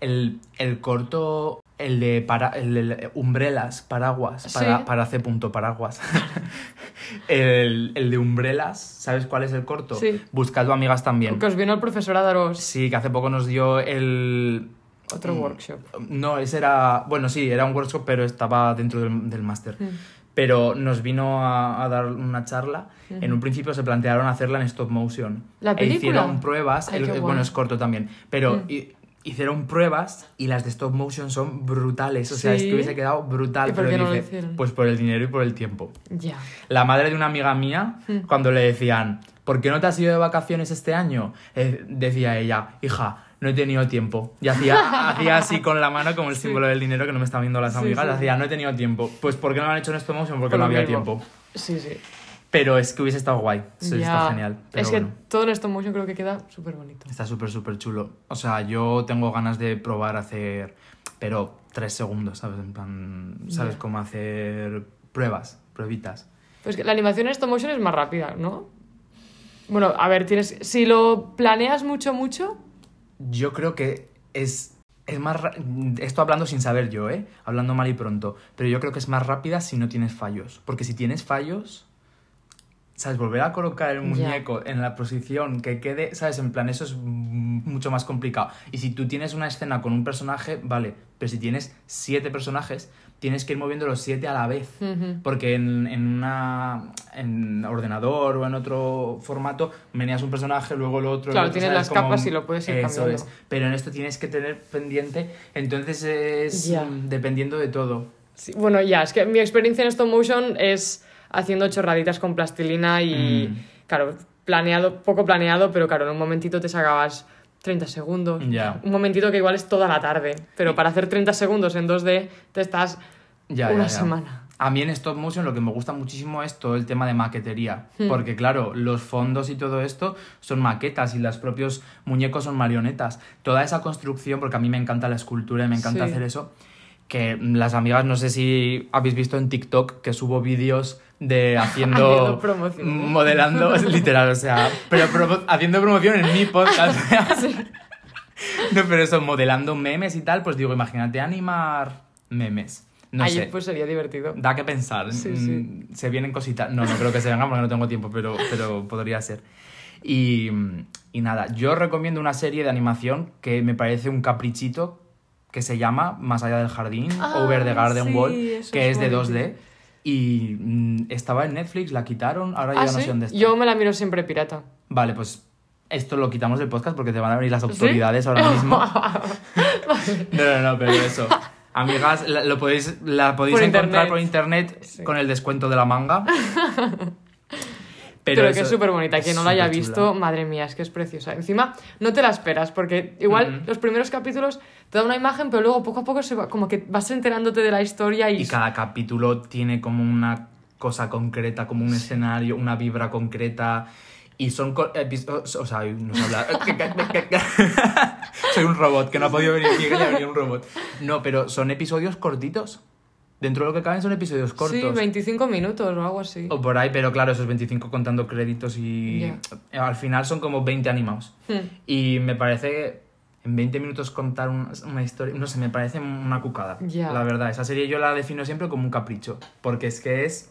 El, el corto, el de, para, el de Umbrellas, paraguas, para, para C. punto, paraguas. el, el de Umbrellas, ¿sabes cuál es el corto? Sí. Buscadlo, amigas, también. Que os vino el profesor a daros Sí, que hace poco nos dio el... otro Mm. workshop. No, ese era... Bueno, sí, era un workshop, pero estaba dentro del, del máster. Mm. Pero nos vino a, a dar una charla. En un principio se plantearon hacerla en stop motion. ¿La E película? hicieron pruebas. Ay, el- bueno, es corto también. Pero Mm. hi- hicieron pruebas y las de stop motion son brutales. O sea, es Sí. que hubiese quedado brutal. ¿Y por pero qué no lo dice, hicieron? Pues por el dinero y por el tiempo. Ya. La madre de una amiga mía, Mm. cuando le decían, ¿por qué no te has ido de vacaciones este año? Eh, decía ella, hija, no he tenido tiempo. Y hacía, hacía así con la mano como el símbolo del dinero que no me están viendo las amigas. Hacía, no he tenido tiempo. Pues ¿por qué no lo han hecho en stop motion? Porque Por no había mismo. tiempo. Sí, sí. Pero es que hubiese estado guay. Eso Ya. está genial. Pero es que bueno, todo en stop motion creo que queda súper bonito. está súper, súper chulo. O sea, yo tengo ganas de probar a hacer, pero tres segundos, ¿sabes? En plan, ¿sabes cómo hacer pruebas, pruebitas? Pues que la animación en stop motion es más rápida, ¿no? Bueno, a ver, tienes. Si lo planeas mucho, mucho. Yo creo que es, es más... Esto hablando sin saber yo, ¿eh? Hablando mal y pronto. Pero yo creo que es más rápida si no tienes fallos. Porque si tienes fallos... ¿Sabes? Volver a colocar el muñeco en la posición que quede, ¿sabes? En plan, eso es mucho más complicado. Y si tú tienes una escena con un personaje, vale. Pero si tienes siete personajes, tienes que ir moviendo los siete a la vez. Ujú. Porque en, en una en ordenador o en otro formato meneas un personaje, luego el otro. el Claro, otro, tienes ¿sabes? las capas y lo puedes ir Eso cambiando. es. Pero en esto tienes que tener pendiente, entonces es mm, dependiendo de todo. Sí, bueno, ya, es que mi experiencia en stop motion es haciendo chorraditas con plastilina y, Mm. claro, planeado, poco planeado, pero claro, en un momentito te sacabas 30 segundos. Ya. Un momentito que igual es toda la tarde, pero para hacer 30 segundos en 2D te estás Ya, una semana. A mí en stop motion lo que me gusta muchísimo es todo el tema de maquetería. Hmm. Porque claro, los fondos y todo esto son maquetas y los propios muñecos son marionetas. Toda esa construcción, porque a mí me encanta la escultura y me encanta Sí. hacer eso, que las amigas, no sé si habéis visto en TikTok que subo vídeos de haciendo... Haciendo promoción. Modelando, literal, o sea, pero haciendo promoción en mi podcast. No, pero eso, modelando memes y tal, pues digo, imagínate animar memes. No Ahí sé. pues sería divertido. Da que pensar. Sí, Mm, sí. Se vienen cositas. No, no creo que se vengan porque no tengo tiempo, pero, pero podría ser. Y, y nada, yo recomiendo una serie de animación que me parece un caprichito que se llama Más allá del jardín, Ah, Over the Garden sí, Wall, que es es de bonito. 2D. Y mm, estaba en Netflix, la quitaron, ahora Ah, ya no ¿sí? sé dónde está. Yo me la miro siempre pirata. Vale, pues esto lo quitamos del podcast porque te van a venir las autoridades ahora mismo. No, no, no, pero eso. Amigas, la, lo podéis, la podéis Por encontrar internet. por internet Sí. con el descuento de la manga. Pero, que es súper bonita. Quien no la haya visto, madre mía, es que es preciosa. Encima, no te la esperas, porque igual los primeros capítulos te da una imagen, pero luego poco a poco se va, como que vas enterándote de la historia y... Y cada capítulo tiene como una cosa concreta, como un escenario, una vibra concreta. Y son episodios. O sea, no sé hablar. Soy un robot que no ha podido venir aquí, que venía un robot. No, pero son episodios cortitos. Dentro de lo que caben son episodios cortos. Sí, 25 minutos o algo así. O por ahí, pero claro, esos 25 contando créditos y al final son como 20 animados. Hmm. Y me parece que en 20 minutos contar un- una historia, no sé, me parece una cucada. Ya. La verdad, esa serie yo la defino siempre como un capricho, porque es que es...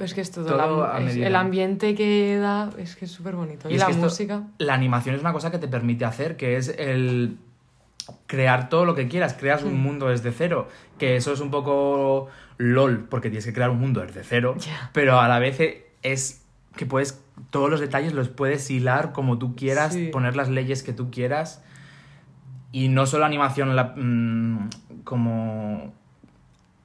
Es que es todo, Todo la- es- el ambiente que da es que es súper bonito. Y, la esto- música. La animación es una cosa que te permite hacer, que es el crear todo lo que quieras, creas un Hmm. mundo desde cero, que eso es un poco LOL, porque tienes que crear un mundo desde cero, pero a la vez es que puedes, todos los detalles los puedes hilar como tú quieras, Sí. poner las leyes que tú quieras, y no solo animación la- mm, como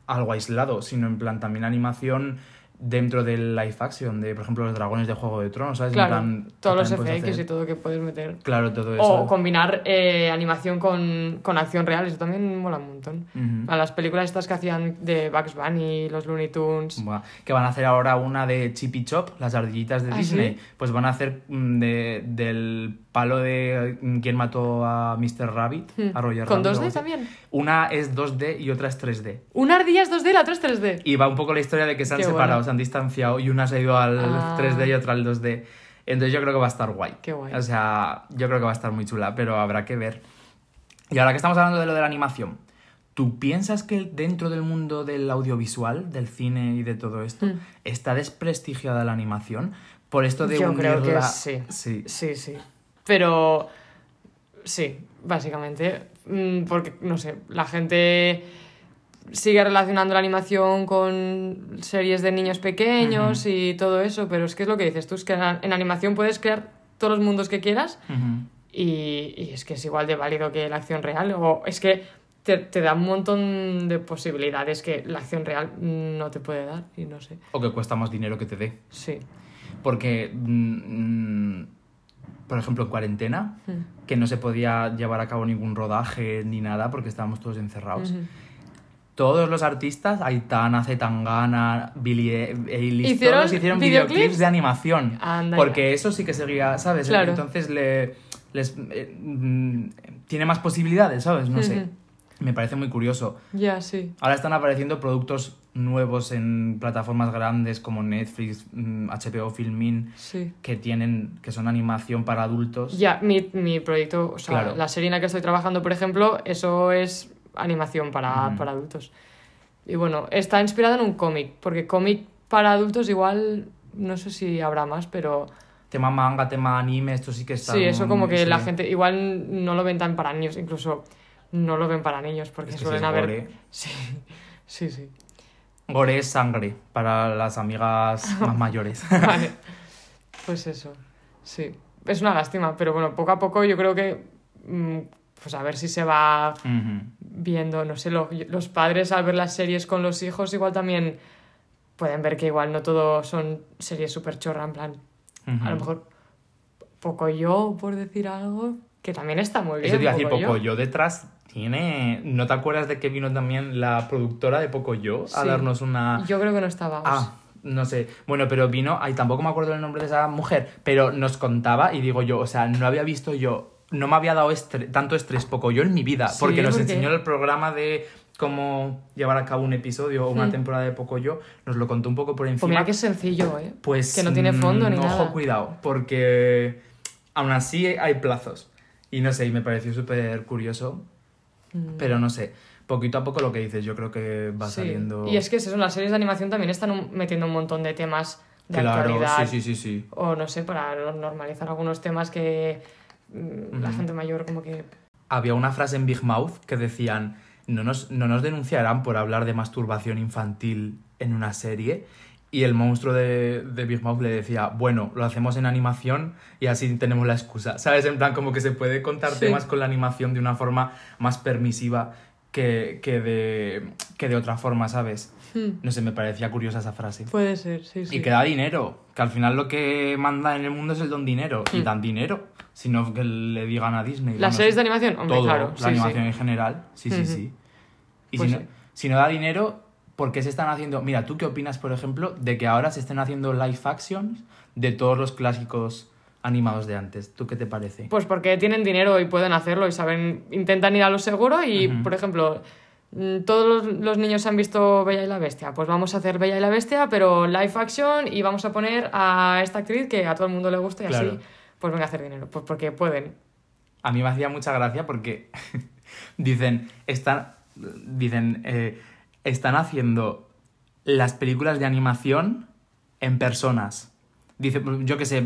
algo aislado, sino en plan también animación dentro del live action, de por ejemplo los dragones de Juego de Tronos, ¿sabes? Claro, plan, todos los FX y todo que puedes meter. Claro, todo eso. O combinar eh, animación con, con acción real, eso también mola un montón. A las películas estas que hacían de Bugs Bunny, los Looney Tunes. Buah, Que van a hacer ahora una de Chippy Chop, las ardillitas de ¿Ah, Disney. sí? Pues van a hacer mm, de, del palo de mm, quién mató a Mr. Rabbit, Hmm. a Roger ¿Con Rabbit, algo 2D así. también? Una es 2D y otra es 3D. Una ardilla es 2D, la otra es 3D. Y va un poco la historia de que se han Qué separado, bueno. se han distanciado y una se ha ido al Ah. 3D y otra al 2D. Entonces yo creo que va a estar guay. Qué guay. O sea, yo creo que va a estar muy chula, pero habrá que ver. Y ahora que estamos hablando de lo de la animación, ¿tú piensas que dentro del mundo del audiovisual, del cine y de todo esto, Mm. está desprestigiada la animación? Por esto de Yo creo que unirla- sí. Sí. Sí, sí. Pero sí, básicamente. Mm, Porque, no sé, la gente sigue relacionando la animación con series de niños pequeños y todo eso, pero es que es lo que dices tú, es que en, animación puedes crear todos los mundos que quieras y, y es que es igual de válido que la acción real. O es que te, te da un montón de posibilidades que la acción real no te puede dar y no sé. O que cuesta más dinero que te dé. Sí. Porque, mm, mm, por ejemplo, en cuarentena, Mm. que no se podía llevar a cabo ningún rodaje ni nada porque estábamos todos encerrados. Todos los artistas, Aitana, Zetangana, Billie Eilish, ¿Hicieron todos hicieron videoclips? videoclips de animación. Anda porque eso sí que seguía, ¿sabes? Claro. Entonces le, les, eh, mm, tiene más posibilidades, ¿sabes? No sé. Ujú. Me parece muy curioso. Ya, sí. Ahora están apareciendo productos nuevos en plataformas grandes como Netflix, mm, HBO Filmin, Sí. que tienen, que son animación para adultos. Ya, mi, mi proyecto, o sea, Claro. la serie en la que estoy trabajando, por ejemplo, eso es animación para, para adultos. Y bueno, está inspirado en un cómic, porque cómic para adultos igual, no sé si habrá más, pero Tema manga, tema anime, esto sí que está. sí, eso como que sí. la gente igual no lo ven tan para niños, incluso no lo ven para niños, porque Es que suelen haber... Sí, sí, sí. Gore es sangre para las amigas más mayores. Vale. Pues eso, sí. Es una lástima, pero bueno, poco a poco yo creo que, mm, pues a ver si se va Ujú. viendo, no sé, lo- los padres al ver las series con los hijos igual también pueden ver que igual no todo son series súper chorra, en plan, a Ujú. lo mejor poco yo, por decir algo, que también está muy bien. Eso te iba a decir. Poco Yo detrás tiene. ¿No te acuerdas de que vino también la productora de Poco Yo a Sí. darnos una. Yo creo que no estaba. Ah, no sé. Bueno, pero vino. Ay, tampoco me acuerdo el nombre de esa mujer. Pero nos contaba y digo yo, o sea, no había visto yo. No me había dado estre- tanto estrés Poco Yo en mi vida. Sí, porque nos enseñó el programa de cómo llevar a cabo un episodio o una Hmm. temporada de Poco Yo. Nos lo contó un poco por encima. Pues mira que es sencillo, ¿eh? Pues que no tiene fondo mm, ni ojo, nada. cuidado, porque aún así hay plazos. Y no sé, y me pareció súper curioso, Mm. pero no sé, poquito a poco lo que dices, yo creo que va Sí. saliendo... Y es que es eso, las series de animación también están un- metiendo un montón de temas de Claro, actualidad. sí, sí, sí, sí. O no sé, para normalizar algunos temas que mm, la gente mayor como que... Había una frase en Big Mouth que decían, no nos, no nos denunciarán por hablar de masturbación infantil en una serie. Y el monstruo de, de Big Mouth le decía, bueno, lo hacemos en animación y así tenemos la excusa. ¿Sabes? En plan, como que se puede contar Sí. temas con la animación de una forma más permisiva que, que, de, que de otra forma, ¿sabes? Hmm, No sé, me parecía curiosa esa frase. Puede ser, sí, sí. Y que da dinero, que al final lo que manda en el mundo es el don dinero. Y Hmm. dan dinero, sino que le digan a Disney. ¿Las bueno, series de animación? Hombre, Todo, claro. la sí, animación sí. en general. Sí, sí, Ujú. sí. Y Pues si, no, sí. si no da dinero, ¿por qué se están haciendo? Mira, ¿tú qué opinas, por ejemplo, de que ahora se estén haciendo live actions de todos los clásicos animados de antes? ¿Tú qué te parece? Pues porque tienen dinero y pueden hacerlo y saben, intentan ir a lo seguro y, por ejemplo, mm, todos los, los niños han visto Bella y la Bestia, pues vamos a hacer Bella y la Bestia, pero live action y vamos a poner a esta actriz que a todo el mundo le gusta y Claro. así, pues venga a hacer dinero, pues porque pueden. A mí me hacía mucha gracia porque dicen, están, dicen, eh, están haciendo las películas de animación en personas. Dice, yo qué sé,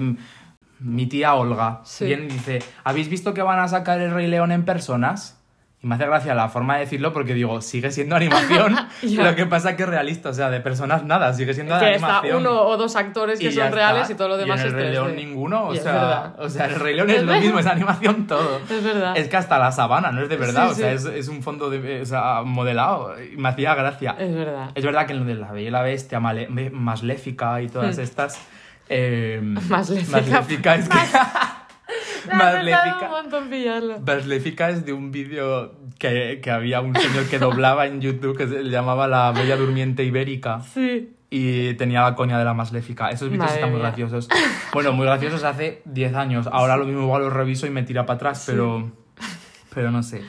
mi tía Olga Sí. viene y dice, ¿habéis visto que van a sacar el Rey León en personas? Y me hace gracia la forma de decirlo porque digo, sigue siendo animación, lo que pasa es que es realista, o sea, de personas nada, sigue siendo de que está animación. uno o dos actores que son reales está. y todo lo demás y en es el Rey 3D. León ninguno, o es sea, o sea, el Rey León es Es lo mismo, es animación todo. Es verdad. Es que hasta la sabana no es de verdad, Sí, o sea, sí. es, es un fondo de, o sea, modelado. Y me hacía gracia. Es verdad. Es verdad que en lo de la Bella y la Bestia, Male- Masléfica y todas estas. Eh, Masléfica. Masléfica es que. Me pillarlo. Masléfica es de un vídeo que, que había un señor que doblaba en YouTube que se llamaba La Bella Durmiente Ibérica Sí. y tenía la coña de la Masléfica. Esos vídeos Madre están muy graciosos. Bueno, muy graciosos hace 10 años. Ahora lo mismo igual los reviso y me tira para atrás, pero, pero no sé.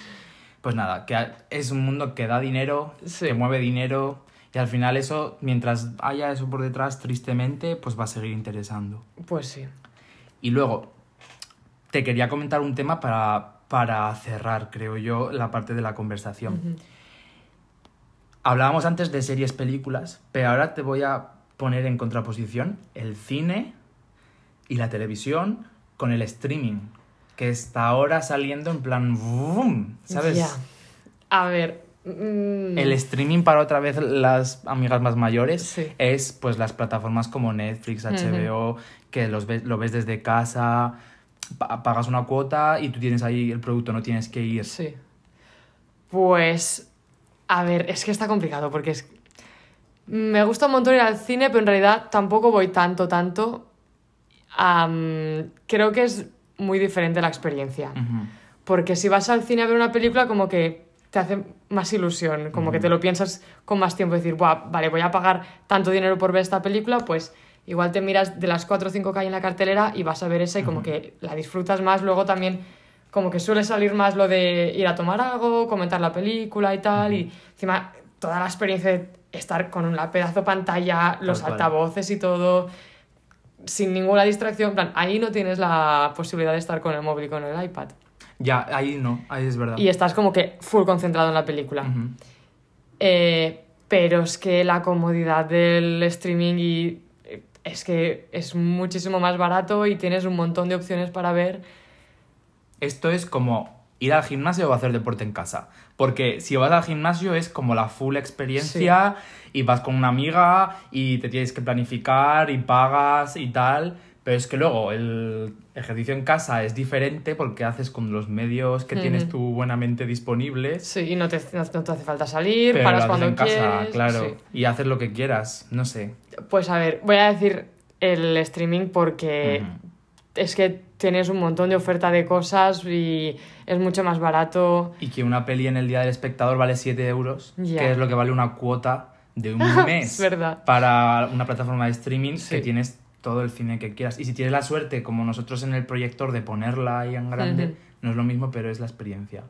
Pues nada, que es un mundo que da dinero, Sí. que mueve dinero y al final eso, mientras haya eso por detrás, tristemente, pues va a seguir interesando. Pues sí. Y luego, te quería comentar un tema para, para cerrar, creo yo, la parte de la conversación. Hablábamos antes de series, películas, pero ahora te voy a poner en contraposición el cine y la televisión con el streaming, que está ahora saliendo en plan boom, ¿sabes? Ya. A ver. mm, El streaming para otra vez las amigas más mayores Sí. es pues las plataformas como Netflix, HBO, que los ves, lo ves desde casa, pagas una cuota y tú tienes ahí el producto, no tienes que ir. Sí. Pues. A ver, es que está complicado porque es. Me gusta un montón ir al cine, pero en realidad tampoco voy tanto, tanto. Creo que es muy diferente la experiencia. Porque si vas al cine a ver una película, como que te hace más ilusión, como que te lo piensas con más tiempo, decir, Buah, vale, voy a pagar tanto dinero por ver esta película, pues igual te miras de las 4 o 5 que hay en la cartelera y vas a ver esa y como que la disfrutas más. Luego también, como que suele salir más lo de ir a tomar algo, comentar la película y tal, y encima toda la experiencia de estar con la pedazo pantalla, los altavoces y todo sin ninguna distracción, en plan, ahí no tienes la posibilidad de estar con el móvil y con el iPad. Ya, ahí no, ahí es verdad. Y estás como que full concentrado en la película. Eh, pero es que la comodidad del streaming y es que es muchísimo más barato y tienes un montón de opciones para ver. Esto es como ir al gimnasio o hacer deporte en casa. Porque si vas al gimnasio es como la full experiencia y vas con una amiga y te tienes que planificar y pagas y tal. Pero es que luego el ejercicio en casa es diferente porque haces con los medios que tienes tú buenamente disponibles. Sí, y no te, no, te hace falta salir, Pero paras lo haces cuando en casa, quieres. claro. sí. Y haces lo que quieras, no sé. Pues a ver, voy a decir el streaming porque es que tienes un montón de oferta de cosas y es mucho más barato. Y que una peli en el Día del Espectador vale 7 euros, Ya. que es lo que vale una cuota de un mes Es verdad. para una plataforma de streaming Sí. que tienes todo el cine que quieras. Y si tienes la suerte, como nosotros en el proyector, de ponerla ahí en grande, Ujú. no es lo mismo, pero es la experiencia.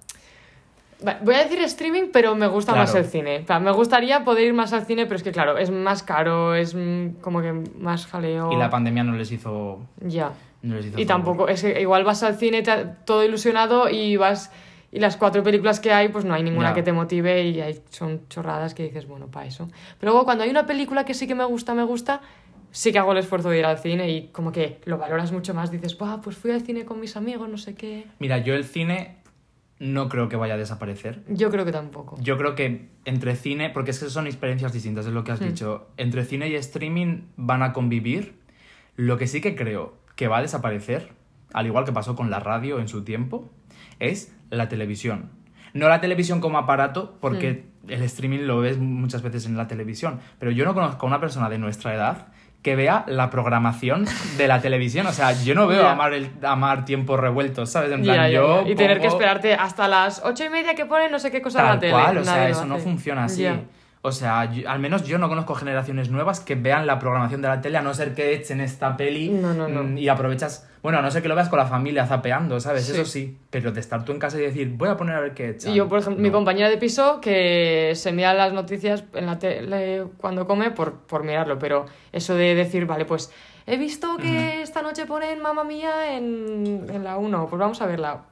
Voy a decir streaming, pero me gusta Claro. más el cine. Me gustaría poder ir más al cine, pero es que claro, es más caro, es como que más jaleo. Y la pandemia no les hizo... Ya. No les hizo Y favor. tampoco, es que igual vas al cine todo ilusionado y vas y las cuatro películas que hay, pues no hay ninguna Ya. que te motive y hay, son chorradas que dices, bueno, para eso. Pero luego cuando hay una película que sí que me gusta, me gusta, sí que hago el esfuerzo de ir al cine y como que lo valoras mucho más. Dices, Buah, pues fui al cine con mis amigos, no sé qué. Mira, yo el cine no creo que vaya a desaparecer. Yo creo que tampoco. Yo creo que entre cine, porque es que son experiencias distintas, es lo que has Hmm. dicho. Entre cine y streaming van a convivir. Lo que sí que creo que va a desaparecer, al igual que pasó con la radio en su tiempo, es la televisión. No la televisión como aparato, porque el streaming lo ves muchas veces en la televisión, pero yo no conozco a una persona de nuestra edad que vea la programación de la televisión. O sea, yo no veo amar, el, amar tiempos revueltos, ¿sabes? En plan, yo. Y tener que esperarte hasta las ocho y media que ponen no sé qué cosa en la Tal tele. cual, o sea, eso no funciona así. O sea, yo- al menos yo no conozco generaciones nuevas que vean la programación de la tele, a no ser que echen esta peli No, no, no. mm, y aprovechas. Bueno, a no ser que lo veas con la familia zapeando, ¿sabes? Sí. Eso sí. Pero de estar tú en casa y decir, voy a poner a ver qué echan. Yo, por ejemplo, mi compañera de piso que se mira las noticias en la tele cuando come por, por mirarlo, pero eso de decir, vale, pues he visto que esta noche ponen Mamma Mía en, en la 1, pues vamos a verla.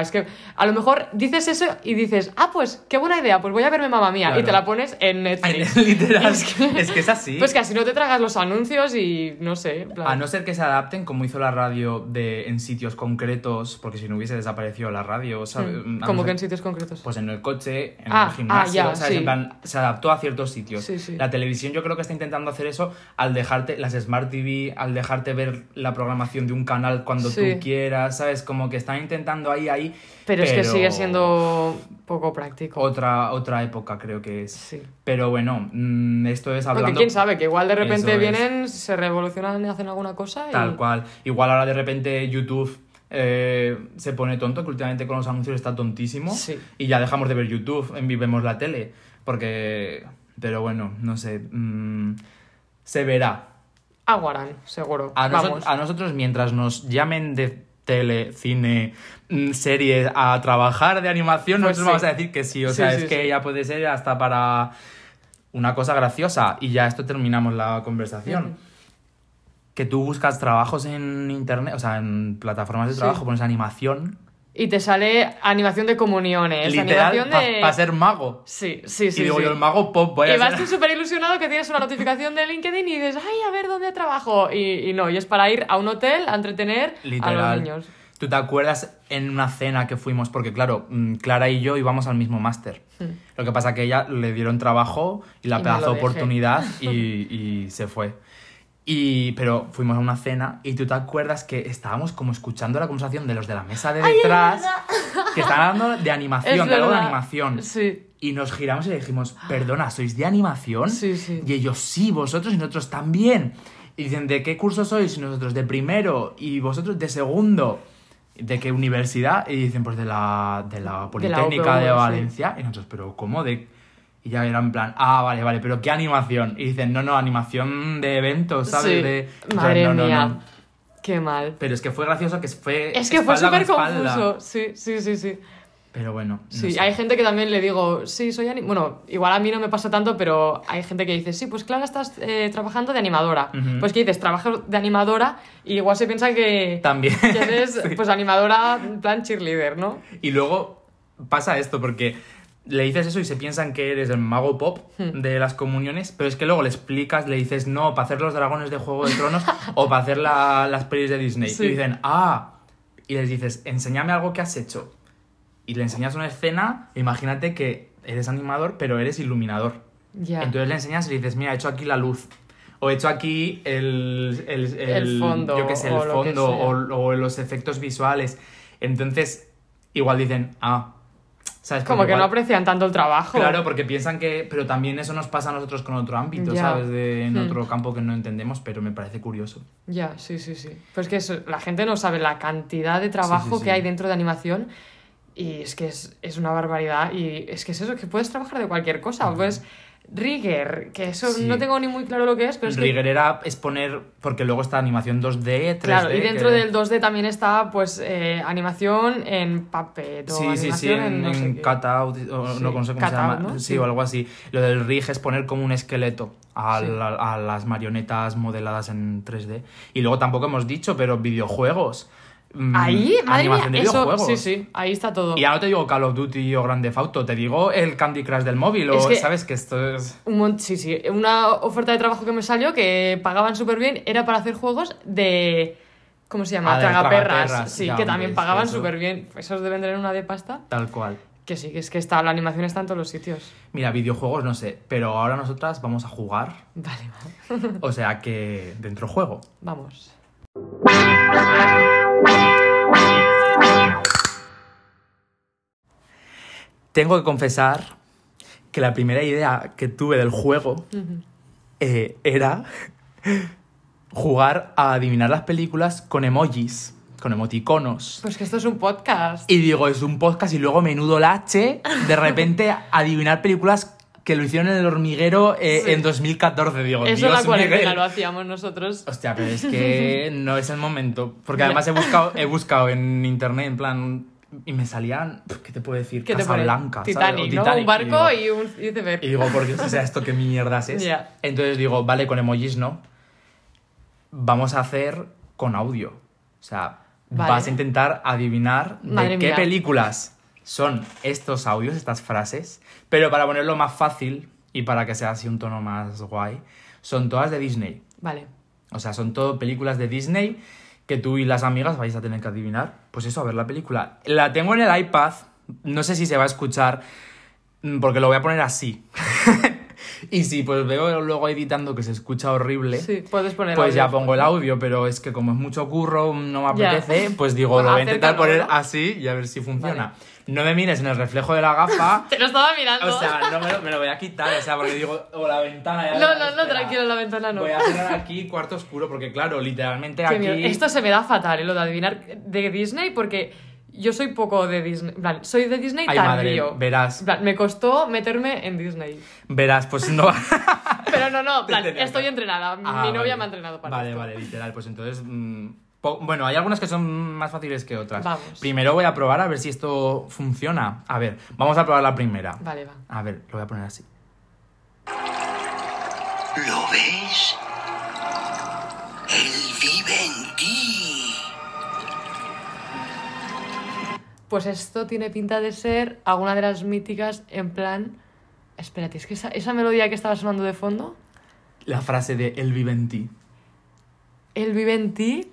Es que a lo mejor dices eso y dices, ah, pues qué buena idea, pues voy a verme mamá mía. Claro. Y te la pones en Netflix. Literal. Es que- Es que es así. Pues que así no te tragas los anuncios y no sé. plan- A no ser que se adapten como hizo la radio de, en sitios concretos, porque si no hubiese desaparecido la radio, ¿sabes? Mm, no que en sitios concretos. Pues en el coche, en Ah, el gimnasio, ah, ya, ¿sabes? sí. En plan, se adaptó a ciertos sitios. Sí, sí. La televisión yo creo que está intentando hacer eso al dejarte, las Smart TV, al dejarte ver la programación de un canal cuando tú quieras, ¿sabes? Como que están intentando ahí, ahí. Pero, es que sigue siendo poco práctico. Otra, otra época creo que es. Sí. Pero bueno, mm, esto es Porque hablando... quién sabe, que igual de repente Eso es. vienen, se revolucionan y hacen alguna cosa y... Tal cual. Igual ahora de repente YouTube eh, se pone tonto, que últimamente con los anuncios está tontísimo. Sí. Y ya dejamos de ver YouTube, vemos la tele. Porque. Pero bueno, no sé. mm, se verá. Aguarán, seguro. A, noso- Vamos. a nosotros, mientras nos llamen de tele, cine, mm, series a trabajar de animación, Pues nosotros sí. vamos a decir que sí. O Sí, sea, sí, es que ya puede ser hasta para una cosa graciosa. Y ya esto terminamos la conversación. Que tú buscas trabajos en internet, o sea, en plataformas de trabajo, pones animación. Y te sale animación de comuniones, literal, para de... ser mago. Sí, sí, sí. y digo sí. yo, el mago pop, voy a Y vas tú súper ilusionado que tienes una notificación de LinkedIn y dices, ay, a ver dónde trabajo. Y, y no, y es para ir a un hotel a entretener a los niños. ¿Tú te acuerdas en una cena que fuimos? Porque claro, mm, Clara y yo íbamos al mismo máster. Lo que pasa que ella le dieron trabajo y la Hmm. Y pedazo oportunidad y, y se fue. Y, pero fuimos a una cena y tú te acuerdas que estábamos como escuchando la conversación de los de la mesa de detrás que estaban hablando de animación, de algo de animación. Sí, Y nos giramos y le dijimos, perdona, ¿sois de animación? Sí, sí. Y ellos, sí, vosotros y nosotros también. Y dicen, ¿de qué curso sois? Y nosotros, de primero. Y vosotros, de segundo. ¿De qué universidad? Y dicen, pues de la, de la Politécnica de, UPV. Valencia. Y nosotros, ¿pero cómo? De... Y ya era en plan, ah, vale, vale, pero ¿qué animación? Y dicen, no, no, animación de eventos, ¿sabes? sí. De... Madre no, no, mía, no. qué mal. Pero es que fue gracioso que fue. Es que fue súper confuso. Sí, sí, sí, sí. Pero bueno. no Sí, sé. hay gente que también le digo, sí, soy ani-". Bueno, igual a mí no me pasa tanto, pero hay gente que dice, sí, pues Clara, estás eh, trabajando de animadora. Pues que dices, trabajo de animadora y igual se piensa que, También. que eres Sí. pues animadora plan cheerleader, ¿no? Y luego pasa esto, porque le dices eso y se piensan que eres el mago pop Hmm. de las comuniones, pero es que luego le explicas, le dices, no, para hacer los dragones de Juego de Tronos o para hacer la- las pelis de Disney. Sí. Y dicen, ah, y les dices, enséñame algo que has hecho. Y le enseñas una escena, imagínate que eres animador, pero eres iluminador. Ya. Entonces le enseñas y le dices, mira, he hecho aquí la luz. O he hecho aquí el, el, El fondo, Yo qué sé, el o lo que fondo, sea. o, o los efectos visuales. Entonces, igual dicen, ah, ¿sabes? Como que no aprecian tanto el trabajo. Claro, porque piensan que. Pero también eso nos pasa a nosotros con otro ámbito, Ya. ¿sabes? De, en Hmm. otro campo que no entendemos, pero me parece curioso. Ya, sí, sí, sí. Pues que eso, la gente no sabe la cantidad de trabajo Sí, sí, que sí. hay dentro de animación y es que es, es una barbaridad y es que es eso, que puedes trabajar de cualquier cosa. Pues Rigger, que eso Sí. no tengo ni muy claro lo que es, pero es que... Rigger era exponer. Porque luego está animación 2D, 3D. Claro, y dentro que- del 2D también está pues eh, animación en puppet o Sí, sí, sí, en, no sé en qué. cutout, o Sí, no sé cómo se llama, ¿no? sí, o algo así. Lo del rig es poner como un esqueleto a, la- a las marionetas modeladas en 3D. Y luego tampoco hemos dicho, pero videojuegos. Mm, Ahí, madre animación mía, de eso, videojuegos. sí, sí, ahí está todo. Y ya no te digo Call of Duty o Grand Theft Auto, te digo el Candy Crush del móvil, o que- sabes que esto es... Un sí, sí. Una oferta de trabajo que me salió que pagaban súper bien era para hacer juegos de. ¿Cómo se llama? Ah, Tragaperras. Sí, ya, que también pagaban súper bien. Esos deben tener una de pasta. Tal cual. Que sí, que es que está, la animación está en todos los sitios. Mira, videojuegos no sé, pero ahora nosotras vamos a jugar, Vale, vale. o sea que dentro juego. Vamos. Tengo que confesar que la primera idea que tuve del juego eh, era jugar a adivinar las películas con emojis, con emoticonos. Pues que esto es un podcast. Y digo, es un podcast y luego menudo lache, de repente adivinar películas que lo hicieron en el hormiguero eh, Sí. en 2014. Digo, Eso en la cuarentena lo hacíamos nosotros. Hostia, pero es que no es el momento. Porque además he buscado, he buscado en internet, en plan. Y me salían. ¿Qué te puedo decir? ¿sabes? O Titanic, ¿no? Titanic, Un barco digo- y un iceberg. y digo, por Dios, o sea, ¿esto qué mierdas es? Entonces digo, vale, con emojis no. Vamos a hacer con audio. O sea, Vale. vas a intentar adivinar de qué mía. películas son estos audios, estas frases, pero para ponerlo más fácil y para que sea así un tono más guay, son todas de Disney. Vale. O sea, son todo películas de Disney que tú y las amigas vais a tener que adivinar. Pues eso, a ver la película. La tengo en el iPad, no sé si se va a escuchar, mm, porque lo voy a poner así. y si pues veo luego editando que se escucha horrible, Sí, puedes poner pues audio. ya pongo el audio, pero es que como es mucho curro, no me apetece, pues digo, lo voy a intentar poner así y a ver si funciona. No me mires en el reflejo de la gafa. Te lo estaba mirando. O sea, no me lo, me lo voy a quitar, o sea, porque digo, o la ventana. ya no, no, no, tranquilo, la ventana no. Voy a cerrar aquí cuarto oscuro, porque claro, literalmente Qué aquí. miedo. Esto se me da fatal, ¿eh? lo de adivinar de Disney, porque yo soy poco de Disney. En plan, soy de Disney Ay, madre, tardío. verás. En plan, me costó meterme en Disney. Verás, pues no. Pero no, no, plan, estoy entrenada. Ah, Mi novia vale. me ha entrenado para Vale, esto. vale, literal. Pues entonces. mm, bueno, hay algunas que son más fáciles que otras. Vamos. Primero voy a probar a ver si esto funciona. A ver, vamos a probar la primera. Vale, va. A ver, lo voy a poner así. ¿Lo ves? Él vive en ti. Pues esto tiene pinta de ser alguna de las míticas en plan... Espérate, es que esa, esa melodía que estaba sonando de fondo, La frase de Él vive en ti. Él vive en ti...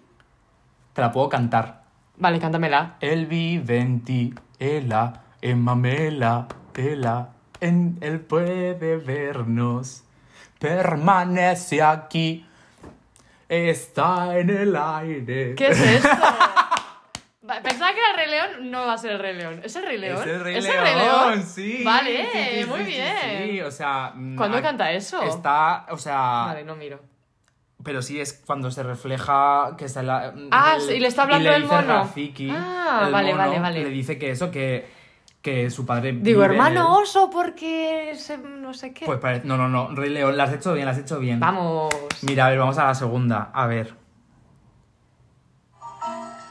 Te la puedo cantar. Vale, cántamela. Él vive en ti, Ela, en Mamela, Ela, en Él puede vernos, permanece aquí, está en el aire. ¿Qué es esto? Pensaba que era el Rey León, no va a ser el Rey León. ¿Es el Rey León? Es el Rey ¿Es León, León? sí. Vale, sí, sí, muy sí, bien. Sí, o sea... mm, ¿Cuándo canta eso? Está, o sea... Vale, no miro. Pero sí es cuando se refleja que está la, Ah, el- sí, le está hablando y le el dice mono. Rafiki, Ah, el vale, mono, vale, vale. Le dice que eso, que, que su padre. Digo, vive en hermano el- oso, porque se- no sé qué. Pues parece. No, no, no. Rey León, la has hecho bien, la has hecho bien. Vamos. Mira, a ver, vamos a la segunda. A ver.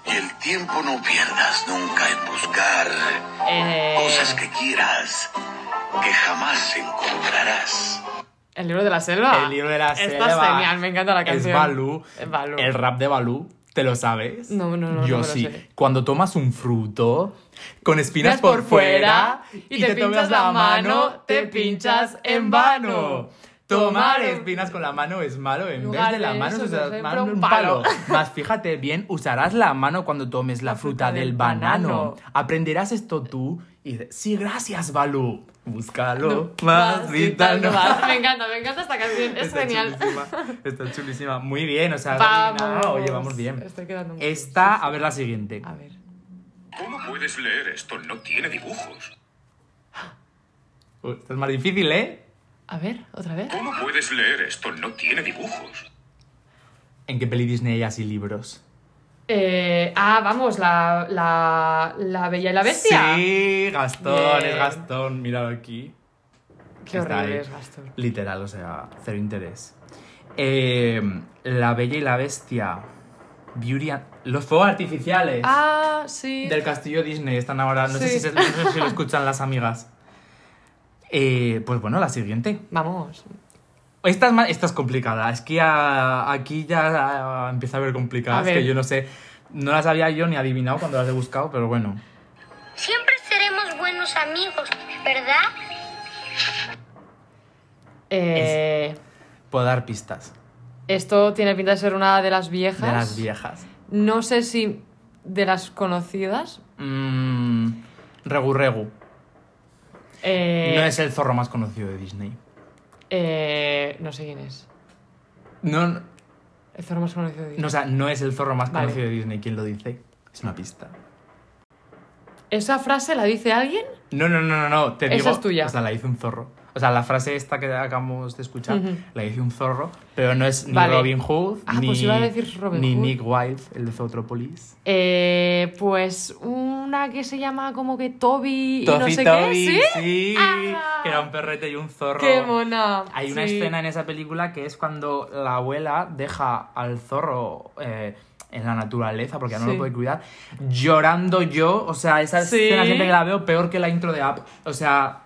Y el tiempo no pierdas nunca en buscar Eh, cosas que quieras, que jamás encontrarás. El libro de la selva. El libro de la Esta selva. es genial, me encanta la canción. Es Balú. Es Balú. El rap de Balú. ¿Te lo sabes? No, no, no, Yo no me lo sí. sé. Cuando tomas un fruto con espinas por, por fuera y, te, tomas la mano, te pinchas en vano. Tomar espinas con la mano es malo. En vez de la mano, usarás mano un palo. Más fíjate bien, usarás la mano cuando tomes la, fruta, del banano. Aprenderás esto tú y dices, sí, gracias, Balú. Búscalo más, vital, no más. Me encanta, me encanta esta canción. Es Está genial. chulísima, Está chulísima. Muy bien, o sea, Vamos. Oye, vamos bien. Estoy quedando muy Esta, a ver la siguiente. A ver. ¿Cómo puedes leer esto? No tiene dibujos. Uy, Esta es más difícil, ¿eh? A ver, otra vez. ¿Cómo puedes leer esto? No tiene dibujos. ¿En qué peli Disney hay así libros? Eh, ah, vamos, la, la, la Bella y la Bestia. Sí, Gastón, Bien. es Gastón, míralo aquí. Qué Está horrible ahí. es Gastón. Literal, o sea, cero interés. Eh, la Bella y la Bestia. Beauty and- Los fuegos artificiales Ah, sí. del castillo Disney están ahora. No, sé, si se- no sé si lo escuchan las amigas. Eh, pues bueno, la siguiente. Vamos. Esta es, más- esta es complicada. Es que ya- aquí ya empieza a ver complicadas. A ver. Que yo no sé. No las había yo ni adivinado cuando las he buscado, pero bueno. Siempre seremos buenos amigos, ¿verdad? Eh, Puedo dar pistas Esto tiene pinta de ser una de las viejas. de las viejas. No sé si de las conocidas. Mm, Regu Regu. Eh, No es el zorro más conocido de Disney. Eh, no sé quién es. No, no, El zorro más conocido de Disney. o sea, no es el zorro más Vale. conocido de Disney. ¿Quién lo dice? Es una pista. ¿Esa frase la dice alguien? No, no, no, no, no. Te Esa digo. es tuya. O sea, la dice un zorro. O sea, la frase esta que acabamos de escuchar la dice un zorro, pero no es ni Vale. Robin Hood, Ah, ni, pues iba a decir Robin ni Hood. Nick Wilde, el de Zootropolis. Eh, pues una que se llama como que Toby y no sé Toby, qué. ¿Sí? sí, Ah. que era un perrete y un zorro. ¡Qué mona! Hay una escena en esa película que es cuando la abuela deja al zorro eh, en la naturaleza porque ya no Sí. lo puede cuidar, llorando yo. O sea, esa Sí. escena siempre que la veo peor que la intro de Up. O sea,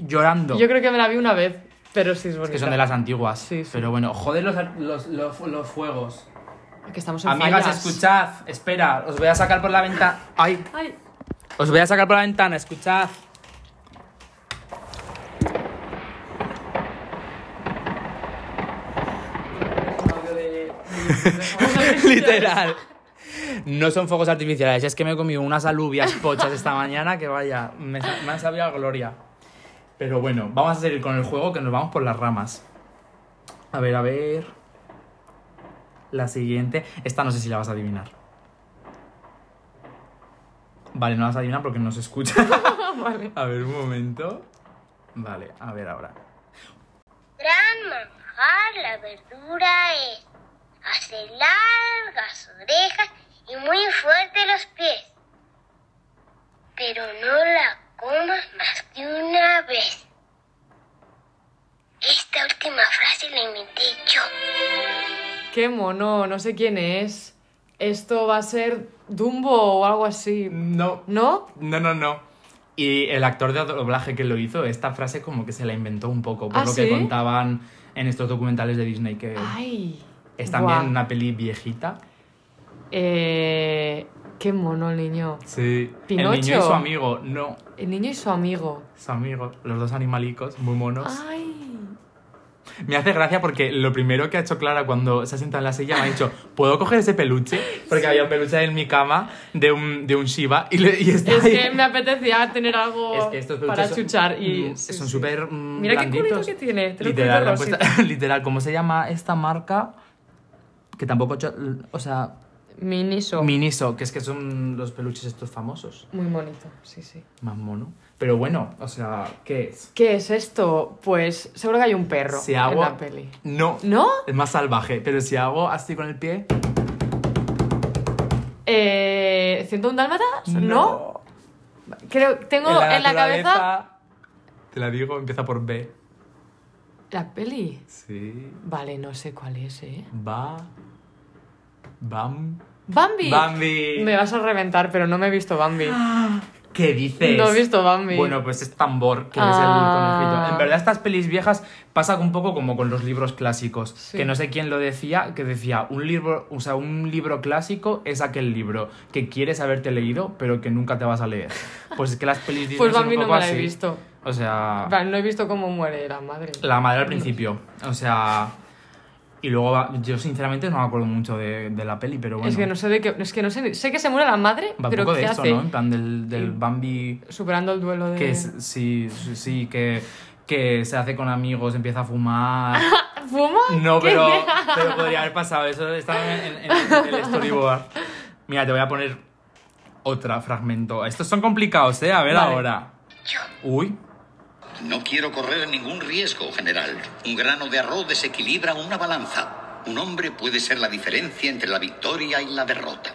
llorando. Yo creo que me la vi una vez, pero sí es bonita. que son de las antiguas. Sí, sí. Pero bueno, joder los, los, los, los fuegos. Que estamos en Amigas, fallas. escuchad. Espera, os voy a sacar por la ventana. Ay, Ay, os voy a sacar por la ventana, escuchad. Literal. No son fuegos artificiales, es que me he comido unas alubias pochas esta mañana que vaya, me han sabido a gloria. Pero bueno, vamos a seguir con el juego que nos vamos por las ramas. A ver, a ver. La siguiente. Esta no sé si la vas a adivinar. Vale, no la vas a adivinar porque no se escucha. vale. A ver, un momento. Vale, a ver ahora. Gran manjar, la verdura es. Hace largas orejas y muy fuerte los pies. Pero no la comas más que una vez. Esta última frase la inventé yo. Qué mono, no sé quién es. Esto va a ser Dumbo o algo así. No, ¿No? no, no, no. Y el actor de doblaje que lo hizo, esta frase como que se la inventó un poco, por ¿Ah, lo que sí? contaban en estos documentales de Disney, que Ay. es también Buah. una peli viejita. Eh, qué mono el niño. Sí. El ¿Pinocho? niño y su amigo, no, El niño y su amigo. su amigo, los dos animalicos, muy monos. Ay. Me hace gracia porque lo primero que ha hecho Clara cuando se ha sentado en la silla me ha dicho, ¿puedo coger ese peluche? Porque había un peluche en mi cama de un, de un Shiba y, le, y Es ahí. que me apetecía tener algo Es que estos peluches para chuchar y mm, sí, son sí. súper mm, Mira qué culito blanditos. que tiene. El Literal, puesto- rosita. literal, ¿cómo se llama esta marca? Que tampoco, o sea, Miniso. Miniso, que es que son los peluches estos famosos. Muy bonito, sí, sí. Más mono. Pero bueno, o sea, ¿qué es? ¿Qué es esto? Pues seguro que hay un perro Si en la peli. No. ¿No? Es más salvaje, pero si hago así con el pie... Eh, ¿101 dálmatas? ¿No? Creo, tengo en la, cabeza naturaleza- Te la digo, empieza por B. la peli. Sí. Vale, no sé cuál es, ¿eh? Va... Bam... Bambi. Bambi. Me vas a reventar, pero no me he visto Bambi. ¿Qué dices? No he visto Bambi. Bueno, pues es Tambor, que es el Ah. conejillo. En verdad, estas pelis viejas pasa un poco como con los libros clásicos. Sí. Que no sé quién lo decía, que decía, un libro, o sea, un libro clásico es aquel libro que quieres haberte leído, pero que nunca te vas a leer. Pues es que las pelis Disney Pues son Bambi un no poco me la he visto. O sea, no he visto cómo muere la madre. la madre al principio. O sea... Y luego, va- yo sinceramente no me acuerdo mucho de, de la peli, pero bueno. Es que no sé de qué. Es que no sé. Sé que se muere la madre, Va un pero poco ¿qué de eso, hace? ¿no? En plan del, del Sí. Bambi Superando el duelo de. que es, sí, sí, sí, que, que se hace con amigos, empieza a fumar. ¿Fuma? No, pero, pero podría haber pasado. Eso estaba en, en- en el storyboard. Mira, te voy a poner otro fragmento. Estos son complicados, ¿eh? A ver Vale. ahora. Uy. No quiero correr ningún riesgo, general. Un grano de arroz desequilibra una balanza. Un hombre puede ser la diferencia entre la victoria y la derrota.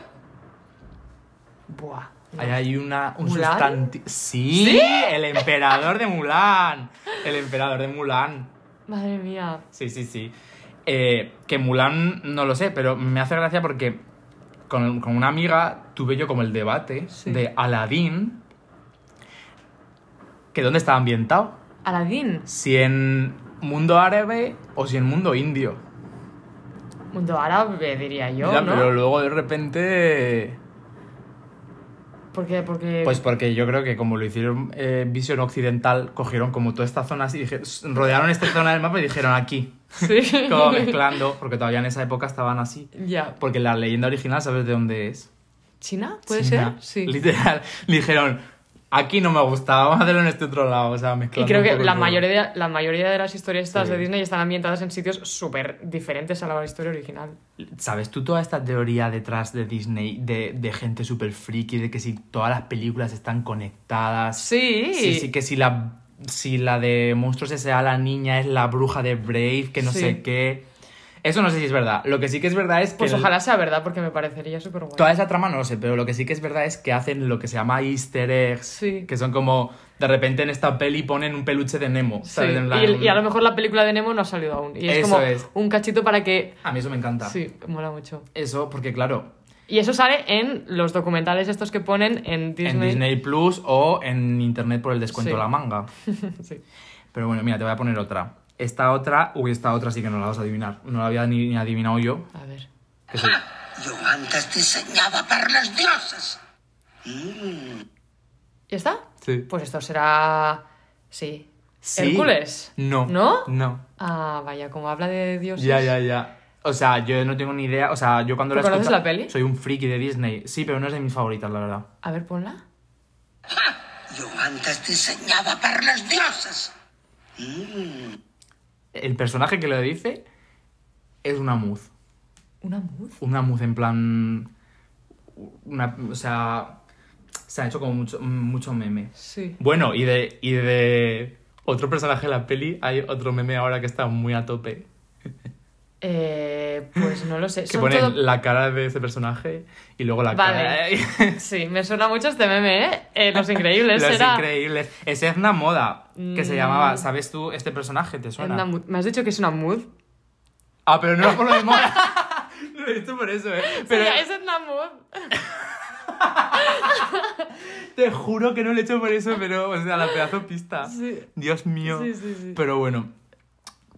Buah. Ahí hay una, un sustantivo. ¿Sí? el emperador de Mulan. El emperador de Mulan. Madre mía. Sí, sí, sí. Eh, que Mulan no lo sé, pero me hace gracia porque con, con una amiga tuve yo como el debate Sí. de Aladdin. Que dónde estaba ambientado. Aladdin. Si en mundo árabe o si en mundo indio. Mundo árabe, diría yo, Ya, ¿no? Pero luego de repente. ¿Por qué? Porque... Pues porque yo creo que como lo hicieron eh, Vision Occidental, cogieron como toda esta zona así, dije- rodearon esta zona del mapa y dijeron aquí. Sí. Como mezclando, porque todavía en esa época estaban así. ya. Porque la leyenda original, ¿sabes de dónde es? ¿China? ¿Puede China. ser? Sí. Literal. Dijeron, aquí no me gusta, vamos a hacerlo en este otro lado. O sea, Y creo que la mayoría, de, la mayoría de las historias estas Sí. de Disney están ambientadas en sitios súper diferentes a la historia original. ¿Sabes tú toda esta teoría detrás de Disney de, de gente súper friki, de que si todas las películas están conectadas? Sí. Sí, sí, que si la, si la de Monstruos S.A. la niña es la bruja de Brave, que no Sí. sé qué. Eso no sé si es verdad. Lo que sí que es verdad es que. Pues el- ojalá sea verdad, porque me parecería súper guay. Toda esa trama no lo sé, pero lo que sí que es verdad es que hacen lo que se llama easter eggs, Sí. que son como, de repente en esta peli ponen un peluche de Nemo, Sí, plan- y, y a lo mejor la película de Nemo no ha salido aún. Y es Eso como es. un cachito para que... A mí eso me encanta. Sí, mola mucho. Eso, porque claro, Y eso sale en los documentales estos que ponen en Disney. en Disney Plus o en Internet por el descuento Sí. de la manga. sí. Pero bueno, mira, te voy a poner otra. Esta otra, uy, esta otra sí que no la vas a adivinar. No la había ni, ni adivinado yo. A ver. Que Yo antes diseñaba para los dioses. ¿Ya está? Sí. Pues esto será... Sí. Sí. ¿Hércules? No. ¿No? No. Ah, vaya, como habla de dioses... Ya, ya, ya. O sea, yo no tengo ni idea. O sea, yo cuando ¿Tú la conoces escucho- la peli? Soy un friki de Disney. Sí, pero no es de mis favoritas, la verdad. A ver, ponla. Yo antes diseñaba para los dioses. El personaje que lo dice es una muz. ¿Una muz? Una muz en plan. Una, o sea. Se ha hecho como mucho, mucho meme. Sí. Bueno, y de, y de otro personaje de la peli hay otro meme ahora que está muy a tope. Eh, pues no lo sé. Que pone todo- la cara de ese personaje y luego la Vale. cara. Sí, me suena mucho este meme, ¿eh? Eh, Los Increíbles Los era... increíbles. Es Edna Moda, que se Mm. llamaba. ¿Sabes tú este personaje? ¿Te suena? Edna ¿Me has dicho que es una mood? Ah, pero no era por lo de moda. no lo he dicho por eso, eh. Pero Sí, es Edna Mood. te juro que no lo he hecho por eso, pero, o sea, la pedazo pista. Sí. Dios mío. Sí, sí, sí. Pero bueno.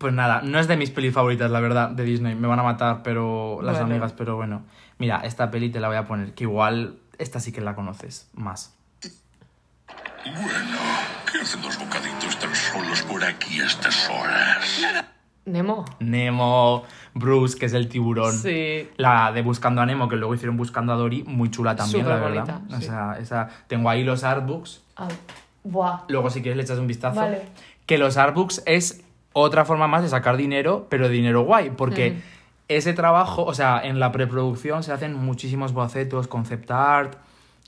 Pues nada, no es de mis pelis favoritas, la verdad, de Disney. Me van a matar, pero las Bueno. amigas, pero bueno. Mira, esta peli te la voy a poner, que igual esta sí que la conoces más. Bueno, ¿qué hacen dos bocaditos tan solos por aquí a estas horas? Nemo. Nemo, Bruce, que es el tiburón. Sí. La de Buscando a Nemo, que luego hicieron Buscando a Dory, muy chula también, la verdad. Superbonita, O sea, esa... tengo ahí los artbooks. Ah, buah. Luego, si quieres, le echas un vistazo. Vale. Que los artbooks es otra forma más de sacar dinero, pero dinero guay, porque Mm. ese trabajo, o sea, en la preproducción se hacen muchísimos bocetos, concept art,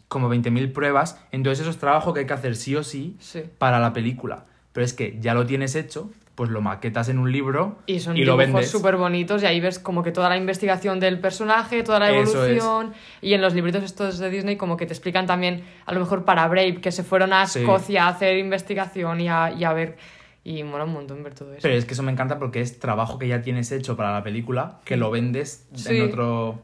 como 20.000 pruebas. Entonces, eso es trabajo que hay que hacer sí o sí, Sí. para la película. Pero es que ya lo tienes hecho, pues lo maquetas en un libro Y son lo dibujos vendes. súper bonitos y ahí ves como que toda la investigación del personaje, toda la evolución. Y en los libritos estos de Disney como que te explican también, a lo mejor para Brave, que se fueron a Sí. Escocia a hacer investigación y a, y a ver... Y mola un montón ver todo eso. Pero es que eso me encanta porque es trabajo que ya tienes hecho para la película, que lo vendes Sí. en otro...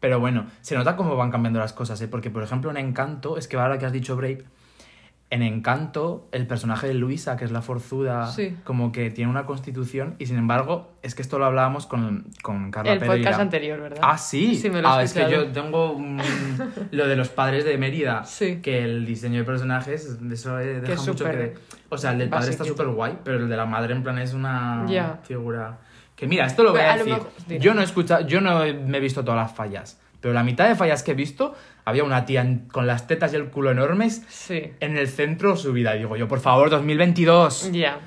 Pero bueno, se nota cómo van cambiando las cosas, ¿eh? Porque, por ejemplo, en Encanto, es que ahora que has dicho Brave, en Encanto, el personaje de Luisa, que es la forzuda, Sí. como que tiene una constitución, y sin embargo, es que esto lo hablábamos con, con Carla El Pereira. podcast anterior, ¿verdad? Ah, sí. Sí, me lo ah, es que yo tengo un- lo de los padres de Mérida. Sí. Que el diseño de personajes, eso eh, deja es mucho que. O sea, el del padre está súper guay, pero el de la madre, en plan, es una Ya. figura. Que mira, esto lo voy a a decir. mejor-. Yo no he escuchado, yo no me he visto todas las fallas. Pero la mitad de fallas que he visto, había una tía en- con las tetas y el culo enormes Sí. en el centro subida. Digo yo, por favor, 2022. Ya.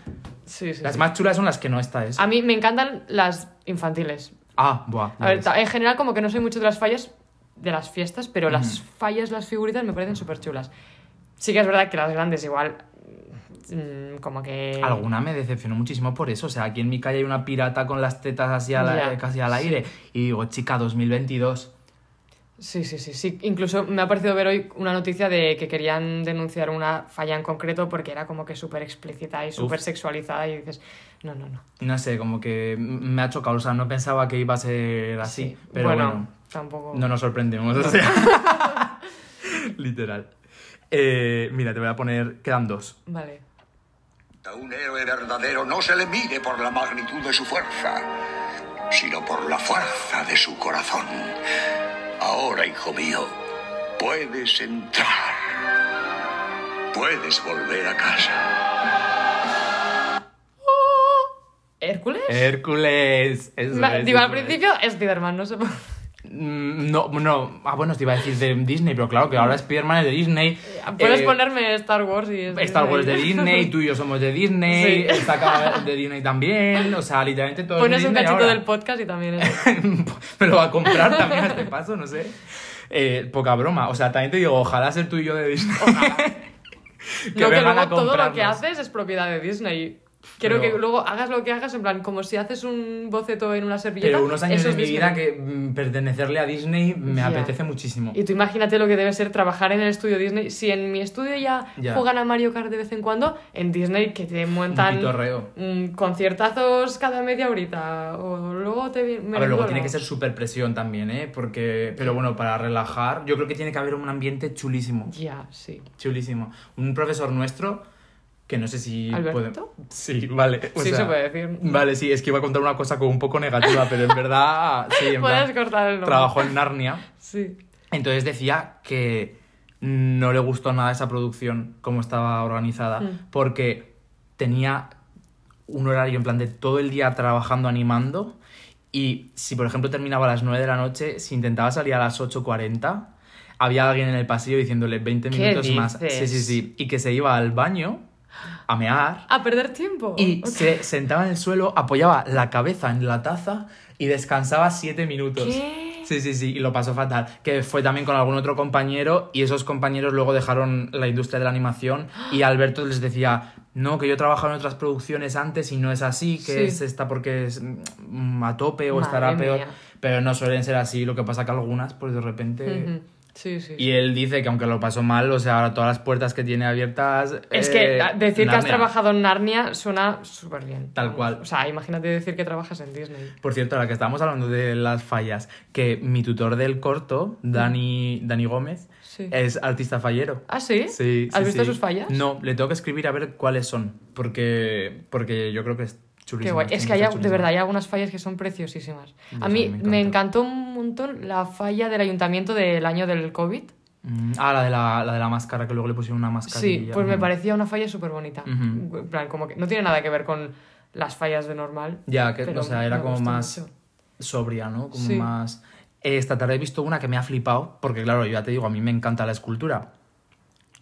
Sí, sí. Las más chulas son las que no está es. A mí me encantan las infantiles. Ah, buah. A ver, en general como que no soy mucho de las fallas de las fiestas, pero las fallas, las figuritas me parecen súper chulas. Sí que es verdad que las grandes igual mm, como que... Alguna me decepcionó muchísimo por eso. O sea, aquí en mi calle hay una pirata con las tetas así al- casi al aire. Y digo, chica, 2022. Sí, sí, sí, sí. Incluso me ha parecido ver hoy una noticia de que querían denunciar una falla en concreto porque era como que súper explícita y súper sexualizada y dices, no, no, no. No sé, como que me ha chocado. O sea, no pensaba que iba a ser así. Sí. Pero bueno, tampoco... no nos sorprendemos. O sea, literal. Eh, mira, te voy a poner. Quedan dos. Vale. A un héroe verdadero no se le mide por la magnitud de su fuerza, sino por la fuerza de su corazón. Ahora, hijo mío, puedes entrar. Puedes volver a casa. ¿Hércules? Hércules. Eso Ma- es, Digo, al principio Spiderman, no sé por No, no. Ah, bueno, te iba a decir de Disney, pero claro que ahora Spider-Man es de Disney. Puedes Eh, ponerme Star Wars y... es Star Wars de Disney, tú y yo somos de Disney, Sí. esta cámara de Disney también, o sea, literalmente todo es Pones de un Disney cachito ahora. del podcast y también es... Me lo va a comprar también a este paso, no sé. Eh, poca broma, o sea, también te digo, ojalá ser tú y yo de Disney. no, que vengan a luego todo lo que haces es propiedad de Disney. Quiero Pero- que luego hagas lo que hagas, en plan, como si haces un boceto en una servilleta. Pero unos años eso de es mi Disney. vida que mm, pertenecerle a Disney me Ya. apetece muchísimo. Y tú imagínate lo que debe ser trabajar en el estudio Disney. Si en mi estudio ya, Ya. juegan a Mario Kart de vez en cuando, en Disney que te montan pitorreo. mm, conciertazos cada media horita. O luego te vi- A ver, luego tiene que ser súper presión también, ¿eh? Porque, pero bueno, para relajar, yo creo que tiene que haber un ambiente chulísimo. Ya, sí. Chulísimo. Un profesor nuestro que no sé si ¿Alberto? puedo- Sí, vale. o Sí, sea, se puede decir. Vale, sí, es que iba a contar una cosa como un poco negativa, pero en verdad, sí, en Puedes plan, cortar el nombre. trabajó en Narnia. Sí. Entonces decía que no le gustó nada esa producción, como estaba organizada, Mm. porque tenía un horario en plan de todo el día trabajando, animando, y si por ejemplo terminaba a las 9 de la noche, si intentaba salir a las 8.40, había alguien en el pasillo diciéndole 20 ¿Qué minutos más. Sí, sí, sí. Y que se iba al baño a mear. A perder tiempo. Y se sentaba en el suelo, apoyaba la cabeza en la taza y descansaba siete minutos. ¿Qué? Sí, sí, sí, y lo pasó fatal. Que fue también con algún otro compañero y esos compañeros luego dejaron la industria de la animación y Alberto les decía, no, que yo he trabajado en otras producciones antes y no es así, que Sí. es esta porque es mm, a tope o Madre estará peor. mía. Pero no suelen ser así, lo que pasa que algunas, pues de repente... Sí, sí. Y él dice que aunque lo pasó mal, o sea, ahora todas las puertas que tiene abiertas... Es eh, que a- decir que has trabajado en Narnia suena súper bien. Tal Vamos. cual. O sea, imagínate decir que trabajas en Disney. Por cierto, ahora que estábamos hablando de las fallas, que mi tutor del corto, Dani, Dani Gómez, Sí. es artista fallero. ¿Ah, sí? Sí, ¿Has sí, visto sí. sus fallas? No, le tengo que escribir a ver cuáles son, porque, porque yo creo que es. Qué guay. Es que hay, de verdad hay algunas fallas que son preciosísimas. A mí a mí me encantó un montón la falla del ayuntamiento del año del COVID. Ah, la de la, la de la máscara, que luego le pusieron una Sí, mascarilla. pues me Mm. parecía una falla súper bonita. En plan, como que no tiene nada que ver con las fallas de normal. Ya, que, o sea, era como más mucho. sobria, ¿no? Como Sí. más... Esta tarde he visto una que me ha flipado, porque claro, yo ya te digo, a mí me encanta la escultura.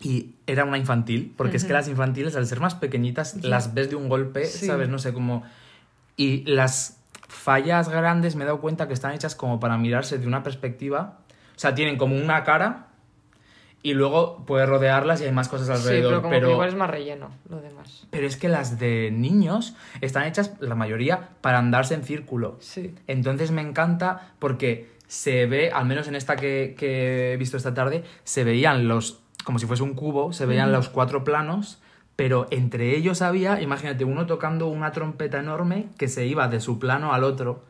Y era una infantil, porque es que las infantiles, al ser más pequeñitas, las ves de un golpe, Sí. ¿sabes? No sé cómo... Y las fallas grandes me he dado cuenta que están hechas como para mirarse de una perspectiva. O sea, tienen como una cara y luego puedes rodearlas y hay más cosas Sí, alrededor. pero como que igual es más relleno lo demás. Pero es que las de niños están hechas, la mayoría, para andarse en círculo. Sí. Entonces me encanta porque se ve, al menos en esta que, que he visto esta tarde, se veían los, como si fuese un cubo, se veían los cuatro planos, pero entre ellos había, imagínate, uno tocando una trompeta enorme que se iba de su plano al otro,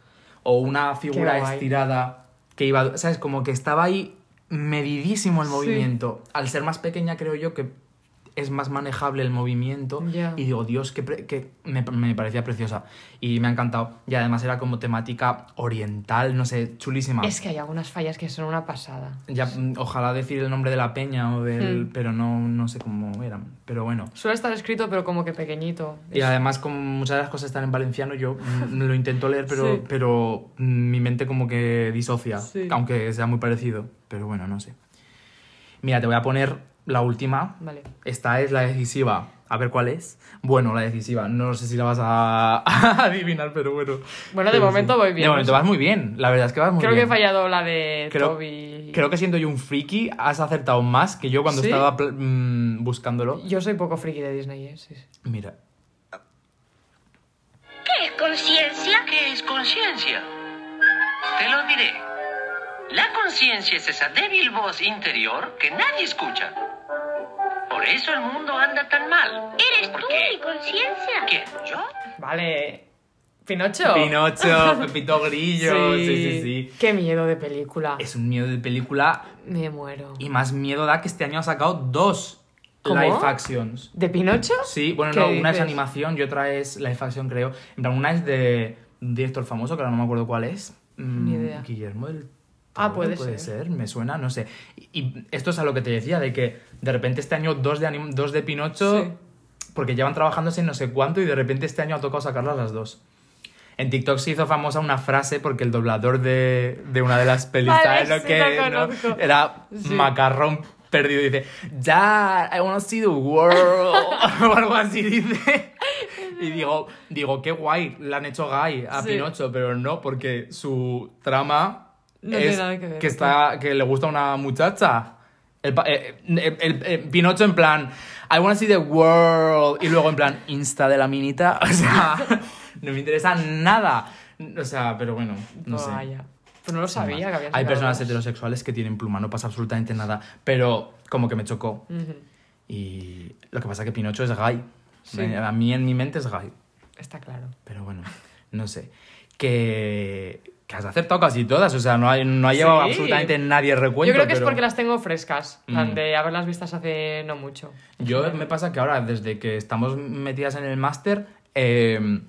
o una figura estirada que iba, ¿sabes? Como que estaba ahí medidísimo el Sí. movimiento. Al ser más pequeña creo yo que es más manejable el movimiento y digo, Dios, que, que me, me parecía preciosa y me ha encantado. Y además era como temática oriental, no sé, chulísima. Es que hay algunas fallas que son una pasada. Ya, mm, ojalá decir el nombre de la peña o del... Hmm. Pero no, no sé cómo eran. Pero bueno. Suele estar escrito, pero como que pequeñito. Y además, como muchas de las cosas están en valenciano, yo mm, lo intento leer, pero, Sí. pero mm, mi mente como que disocia, Sí. aunque sea muy parecido. Pero bueno, no sé. Mira, te voy a poner la última. Vale. Esta es la decisiva. A ver cuál es. Bueno, la decisiva. No sé si la vas a, a adivinar, pero bueno. Bueno, de Pero momento voy bien, De momento vas muy bien. La verdad es que vas muy Creo que bien. he fallado la de Creo, Toby. creo que siendo yo un friki, has acertado más que yo cuando ¿Sí? estaba mm, buscándolo. Yo soy poco friki de Disney, ¿eh? Sí, sí. Mira. ¿Qué es conciencia? ¿Qué es conciencia? Te lo diré. La conciencia es esa débil voz interior que nadie escucha. Por eso el mundo anda tan mal. ¿Eres tú ¿Por qué? mi conciencia? ¿Quién? ¿Yo? Vale. ¿Pinocho? Pinocho, Pepito Grillo. Sí, sí, sí. Qué miedo de película. Es un miedo de película Me muero. y más miedo da que este año ha sacado dos ¿Cómo? live actions. ¿De Pinocho? Sí, bueno, ¿Qué no, una es animación y otra es live action, creo. En plan, una es de un director famoso, que ahora no me acuerdo cuál es. Mm, Ni idea. Guillermo del Ah, puede puede ser. ser. me suena, no sé. Y, y esto es a lo que te decía, de que de repente este año dos de, anim- dos de Pinocho, Sí. porque llevan trabajándose no sé cuánto y de repente este año ha tocado sacarlas las dos. En TikTok se hizo famosa una frase porque el doblador de, de una de las pelis ¿sabes lo sí, que, no? era Sí. macarrón perdido. Dice, Dad, I wanna see the world. o algo así dice. Y digo, digo, qué guay, le han hecho gay a Sí. Pinocho, pero no, porque su trama No es que ver, está, que le gusta a una muchacha. El, eh, eh, el- el Pinocho en plan, I wanna see the world. Y luego en plan, Insta de la minita. O sea, no me interesa nada. O sea, pero bueno, no sé. Vaya. Pues no lo sabía que había Hay personas heterosexuales que tienen pluma, no pasa absolutamente nada. Pero como que me chocó. Y lo que pasa es que Pinocho es gay. Sí. A mí en mi mente es gay. Está claro. Pero bueno, no sé. Que, que has acertado casi todas. O sea, no, hay, no ha llevado Sí. absolutamente nadie recuento. Yo creo que es porque las tengo frescas, Mm. de haberlas vistas hace no mucho. Yo me pasa que ahora, desde que estamos metidas en el máster, eh,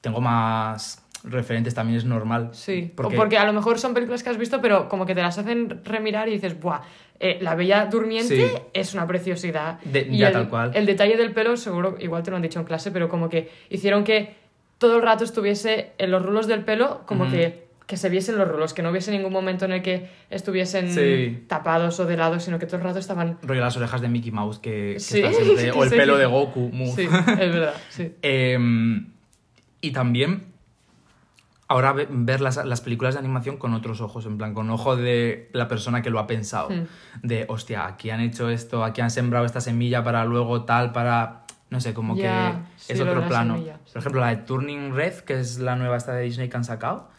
tengo más referentes, también es normal. Sí, Porque, o porque a lo mejor son películas que has visto, pero como que te las hacen remirar y dices, ¡buah! eh, la Bella Durmiente Sí. es una preciosidad. De- y ya el, tal cual. El detalle del pelo, seguro, igual te lo han dicho en clase, pero como que hicieron que todo el rato estuviese en los rulos del pelo, como que, que se viesen los rulos, que no hubiese ningún momento en el que estuviesen Sí. tapados o de lado, sino que todo el rato estaban. rollo las orejas de Mickey Mouse que, que Sí, está siempre- o el pelo de Goku. Sí, es verdad, sí. Eh, y también ahora ve- ver las, las películas de animación con otros ojos, en plan, con ojo de la persona que lo ha pensado. Hmm. De, hostia, aquí han hecho esto, aquí han sembrado esta semilla para luego tal, para... No sé, como Ya, que sí, es otro la plano. semilla, sí. Por ejemplo, la de Turning Red, que es la nueva esta de Disney que han sacado,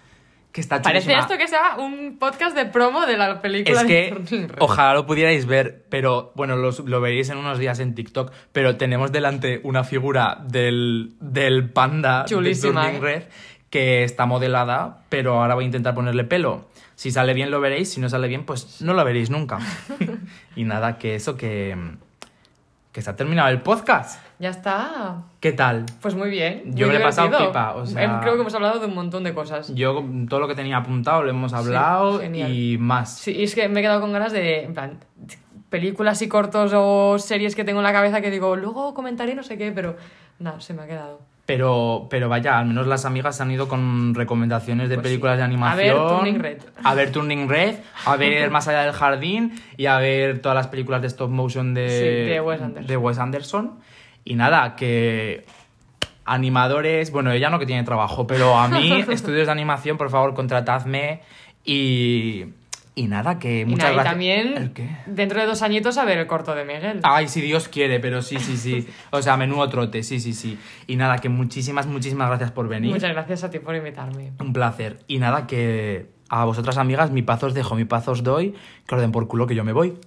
que está Parece esto que sea un podcast de promo de la película Es que ojalá lo pudierais ver, pero bueno, los- lo veréis en unos días en TikTok, pero tenemos delante una figura del, del panda Chulísima, de Turning ¿eh? Red que está modelada, pero ahora voy a intentar ponerle pelo. Si sale bien lo veréis, si no sale bien, pues no lo veréis nunca. y nada, que eso, que, que se ha terminado el podcast. Ya está. ¿Qué tal? Pues muy bien. Yo muy me lo he pasado pipa, o sea- Em, Creo que hemos hablado de un montón de cosas. Yo todo lo que tenía apuntado lo hemos hablado y más. Sí, y es que me he quedado con ganas de, en plan, películas y cortos o series que tengo en la cabeza que digo, luego comentaré no sé qué, pero nada, se me ha quedado. Pero, pero vaya, al menos las amigas han ido con recomendaciones de Pues películas sí. de A animación. ver Turning Red. A ver Turning Red, a ver Más allá del jardín y a ver todas las películas de stop motion de, Sí, de Wes Anderson. de Wes Anderson. Y nada, que animadores, bueno, ella no que tiene trabajo, pero a mí, estudios de animación, por favor, contratadme y... Y nada, que Y, muchas nada, y gracias. también, ¿El qué? dentro de dos añitos, a ver el corto de Miguel. Ay, si Dios quiere, pero sí, sí, sí. O sea, menudo trote, sí, sí, sí. Y nada, que muchísimas, muchísimas gracias por venir. Muchas gracias a ti por invitarme. Un placer. Y nada, que a vosotras amigas, mi paz os dejo, mi paz os doy, que os den por culo que yo me voy.